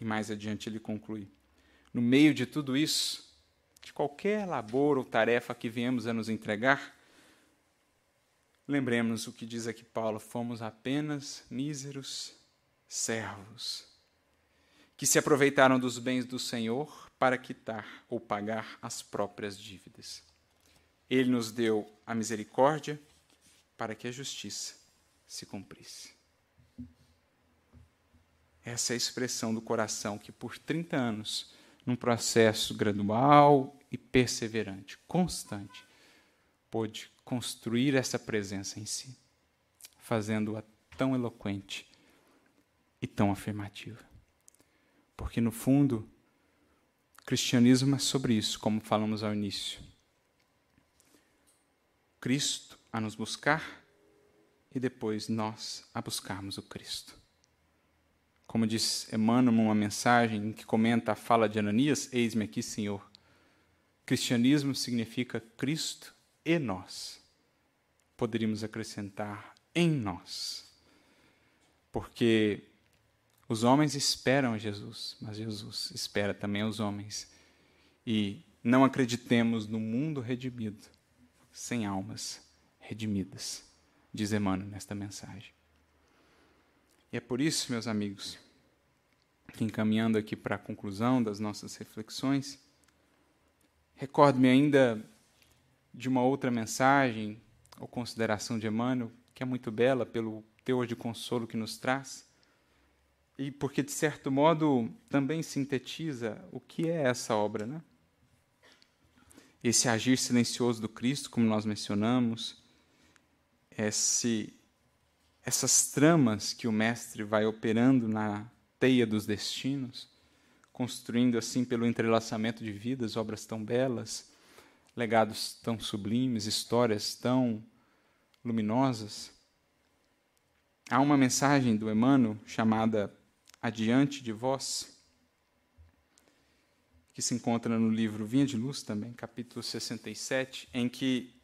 E mais adiante ele conclui: no meio de tudo isso, de qualquer labor ou tarefa que viemos a nos entregar, lembremos o que diz aqui Paulo: fomos apenas míseros servos que se aproveitaram dos bens do Senhor para quitar ou pagar as próprias dívidas. Ele nos deu a misericórdia para que a justiça se cumprisse. Essa é a expressão do coração que, por 30 anos, num processo gradual e perseverante, constante, pôde construir essa presença em si, fazendo-a tão eloquente e tão afirmativa. Porque, no fundo, cristianismo é sobre isso, como falamos ao início. Cristo a nos buscar e depois nós a buscarmos o Cristo. Como diz Emmanuel numa mensagem em que comenta a fala de Ananias, eis-me aqui, Senhor. Cristianismo significa Cristo e nós. Poderíamos acrescentar em nós. Porque os homens esperam Jesus, mas Jesus espera também os homens. E não acreditemos no mundo redimido sem almas redimidas, diz Emmanuel nesta mensagem. E é por isso, meus amigos, que encaminhando aqui para a conclusão das nossas reflexões, recordo-me ainda de uma outra mensagem ou consideração de Emmanuel, que é muito bela pelo teor de consolo que nos traz, e porque, de certo modo, também sintetiza o que é essa obra, né? Esse agir silencioso do Cristo, como nós mencionamos, esse, essas tramas que o Mestre vai operando na teia dos destinos, construindo assim pelo entrelaçamento de vidas obras tão belas, legados tão sublimes, histórias tão luminosas. Há uma mensagem do Emmanuel chamada Adiante de Vós, que se encontra no livro Vinha de Luz também, capítulo 67, em que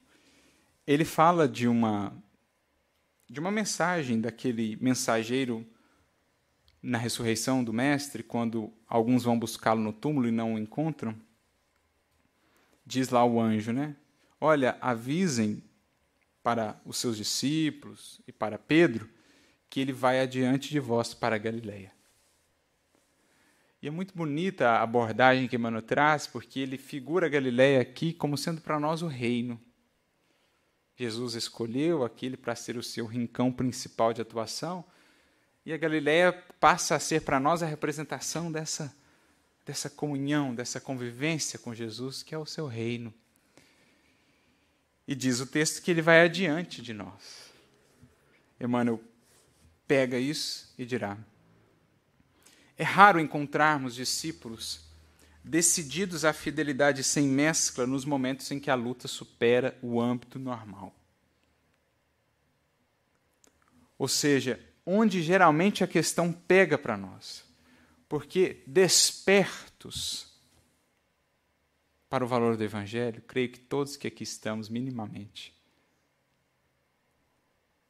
ele fala de uma de uma mensagem daquele mensageiro na ressurreição do mestre, quando alguns vão buscá-lo no túmulo e não o encontram. Diz lá o anjo, né? Olha, avisem para os seus discípulos e para Pedro que ele vai adiante de vós para a Galileia. E é muito bonita a abordagem que Emmanuel traz, porque ele figura a Galileia aqui como sendo para nós o reino. Jesus escolheu aquele para ser o seu rincão principal de atuação, e a Galileia passa a ser para nós a representação dessa, dessa comunhão, dessa convivência com Jesus, que é o seu reino. E diz o texto que ele vai adiante de nós. Emmanuel pega isso e dirá: É raro encontrarmos discípulos decididos à fidelidade sem mescla nos momentos em que a luta supera o âmbito normal. Ou seja, onde geralmente a questão pega para nós. Porque despertos para o valor do Evangelho, creio que todos que aqui estamos, minimamente,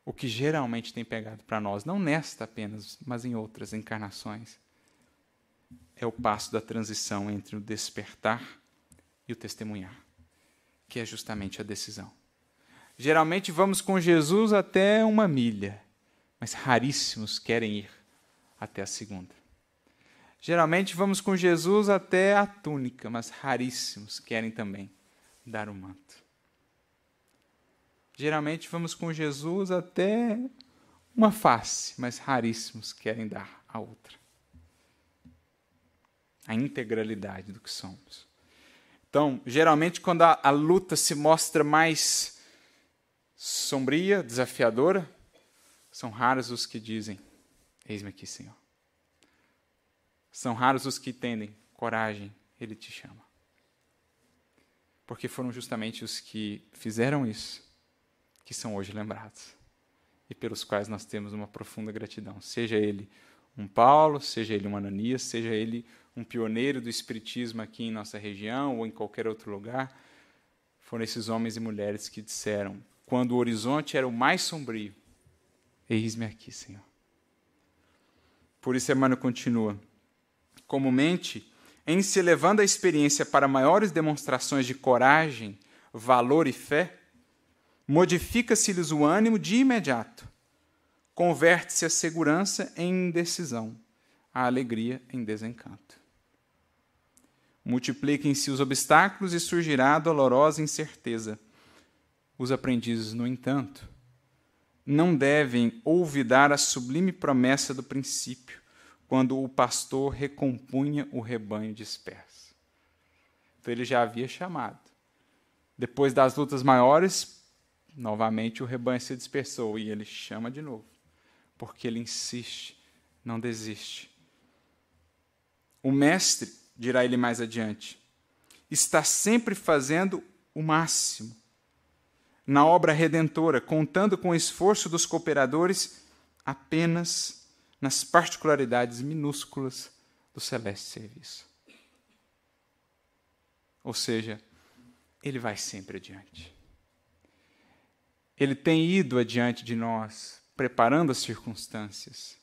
o que geralmente tem pegado para nós, não nesta apenas, mas em outras encarnações, é o passo da transição entre o despertar e o testemunhar, que é justamente a decisão. Geralmente vamos com Jesus até uma milha, mas raríssimos querem ir até a segunda. Geralmente vamos com Jesus até a túnica, mas raríssimos querem também dar o manto. Geralmente vamos com Jesus até uma face, mas raríssimos querem dar a outra a integralidade do que somos. Então, geralmente, quando a, a luta se mostra mais sombria, desafiadora, são raros os que dizem: Eis-me aqui, Senhor. São raros os que tendem coragem, Ele te chama. Porque foram justamente os que fizeram isso que são hoje lembrados e pelos quais nós temos uma profunda gratidão. Seja ele um Paulo, seja ele um Ananias, seja ele um pioneiro do espiritismo aqui em nossa região ou em qualquer outro lugar, foram esses homens e mulheres que disseram, quando o horizonte era o mais sombrio, eis-me aqui, Senhor. Por isso, Emmanuel continua. Comumente, em se elevando a experiência para maiores demonstrações de coragem, valor e fé, modifica-se-lhes o ânimo de imediato, converte-se a segurança em indecisão, a alegria em desencanto. Multipliquem-se os obstáculos e surgirá a dolorosa incerteza. Os aprendizes, no entanto, não devem olvidar a sublime promessa do princípio, quando o pastor recompunha o rebanho disperso. Então ele já havia chamado. Depois das lutas maiores, novamente o rebanho se dispersou e ele chama de novo, porque ele insiste, não desiste. O mestre dirá ele mais adiante, está sempre fazendo o máximo na obra redentora, contando com o esforço dos cooperadores apenas nas particularidades minúsculas do celeste serviço. Ou seja, ele vai sempre adiante. Ele tem ido adiante de nós, preparando as circunstâncias,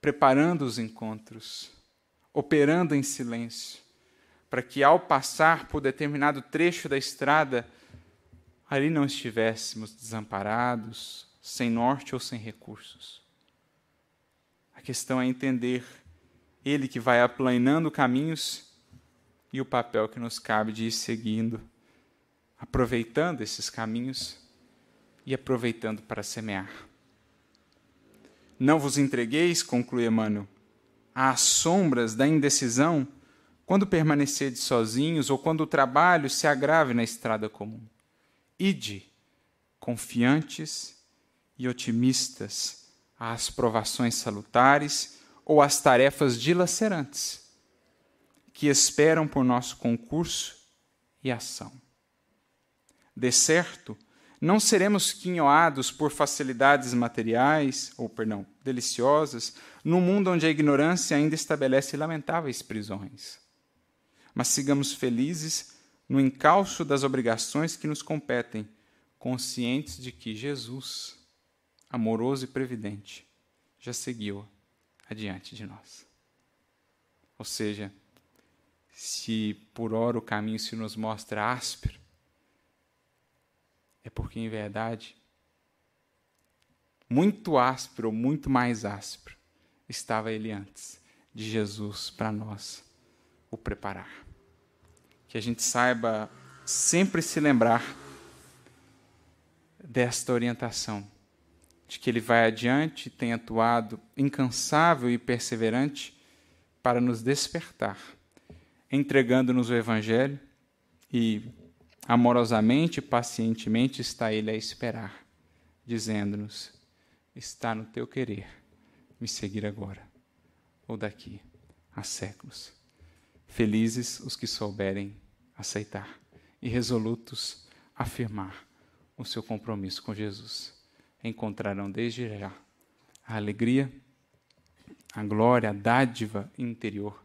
preparando os encontros, operando em silêncio, para que ao passar por determinado trecho da estrada, ali não estivéssemos desamparados, sem norte ou sem recursos. A questão é entender Ele que vai aplanando caminhos e o papel que nos cabe de ir seguindo, aproveitando esses caminhos e aproveitando para semear. Não vos entregueis, conclui Emmanuel, às sombras da indecisão quando permanecerdes sozinhos ou quando o trabalho se agrave na estrada comum. Ide, confiantes e otimistas, às provações salutares ou às tarefas dilacerantes que esperam por nosso concurso e ação. De certo, não seremos quinhoados por facilidades materiais, ou perdão, deliciosas, num mundo onde a ignorância ainda estabelece lamentáveis prisões. Mas sigamos felizes no encalço das obrigações que nos competem, conscientes de que Jesus, amoroso e previdente, já seguiu adiante de nós. Ou seja, se por ora o caminho se nos mostra áspero, é porque, em verdade, muito áspero, muito mais áspero, estava ele antes de Jesus para nós o preparar. Que a gente saiba sempre se lembrar desta orientação, de que ele vai adiante, tem atuado incansável e perseverante para nos despertar, entregando-nos o Evangelho e Amorosamente e pacientemente está Ele a esperar, dizendo-nos: Está no teu querer me seguir agora, ou daqui a séculos. Felizes os que souberem aceitar e resolutos afirmar o seu compromisso com Jesus. Encontrarão desde já a alegria, a glória, a dádiva interior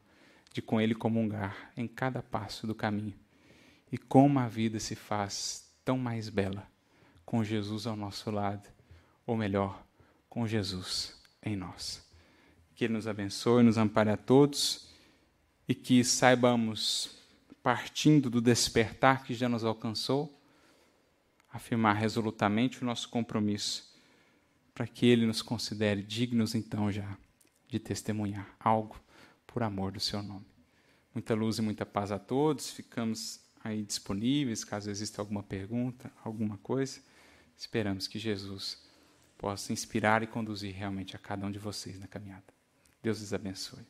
de com Ele comungar em cada passo do caminho e como a vida se faz tão mais bela com Jesus ao nosso lado, ou melhor, com Jesus em nós. Que Ele nos abençoe, nos ampare a todos e que saibamos, partindo do despertar que já nos alcançou, afirmar resolutamente o nosso compromisso, para que Ele nos considere dignos, então, já de testemunhar algo por amor do Seu nome. Muita luz e muita paz a todos. Ficamos aí disponíveis, caso exista alguma pergunta, alguma coisa. Esperamos que Jesus possa inspirar e conduzir realmente a cada um de vocês na caminhada. Deus os abençoe.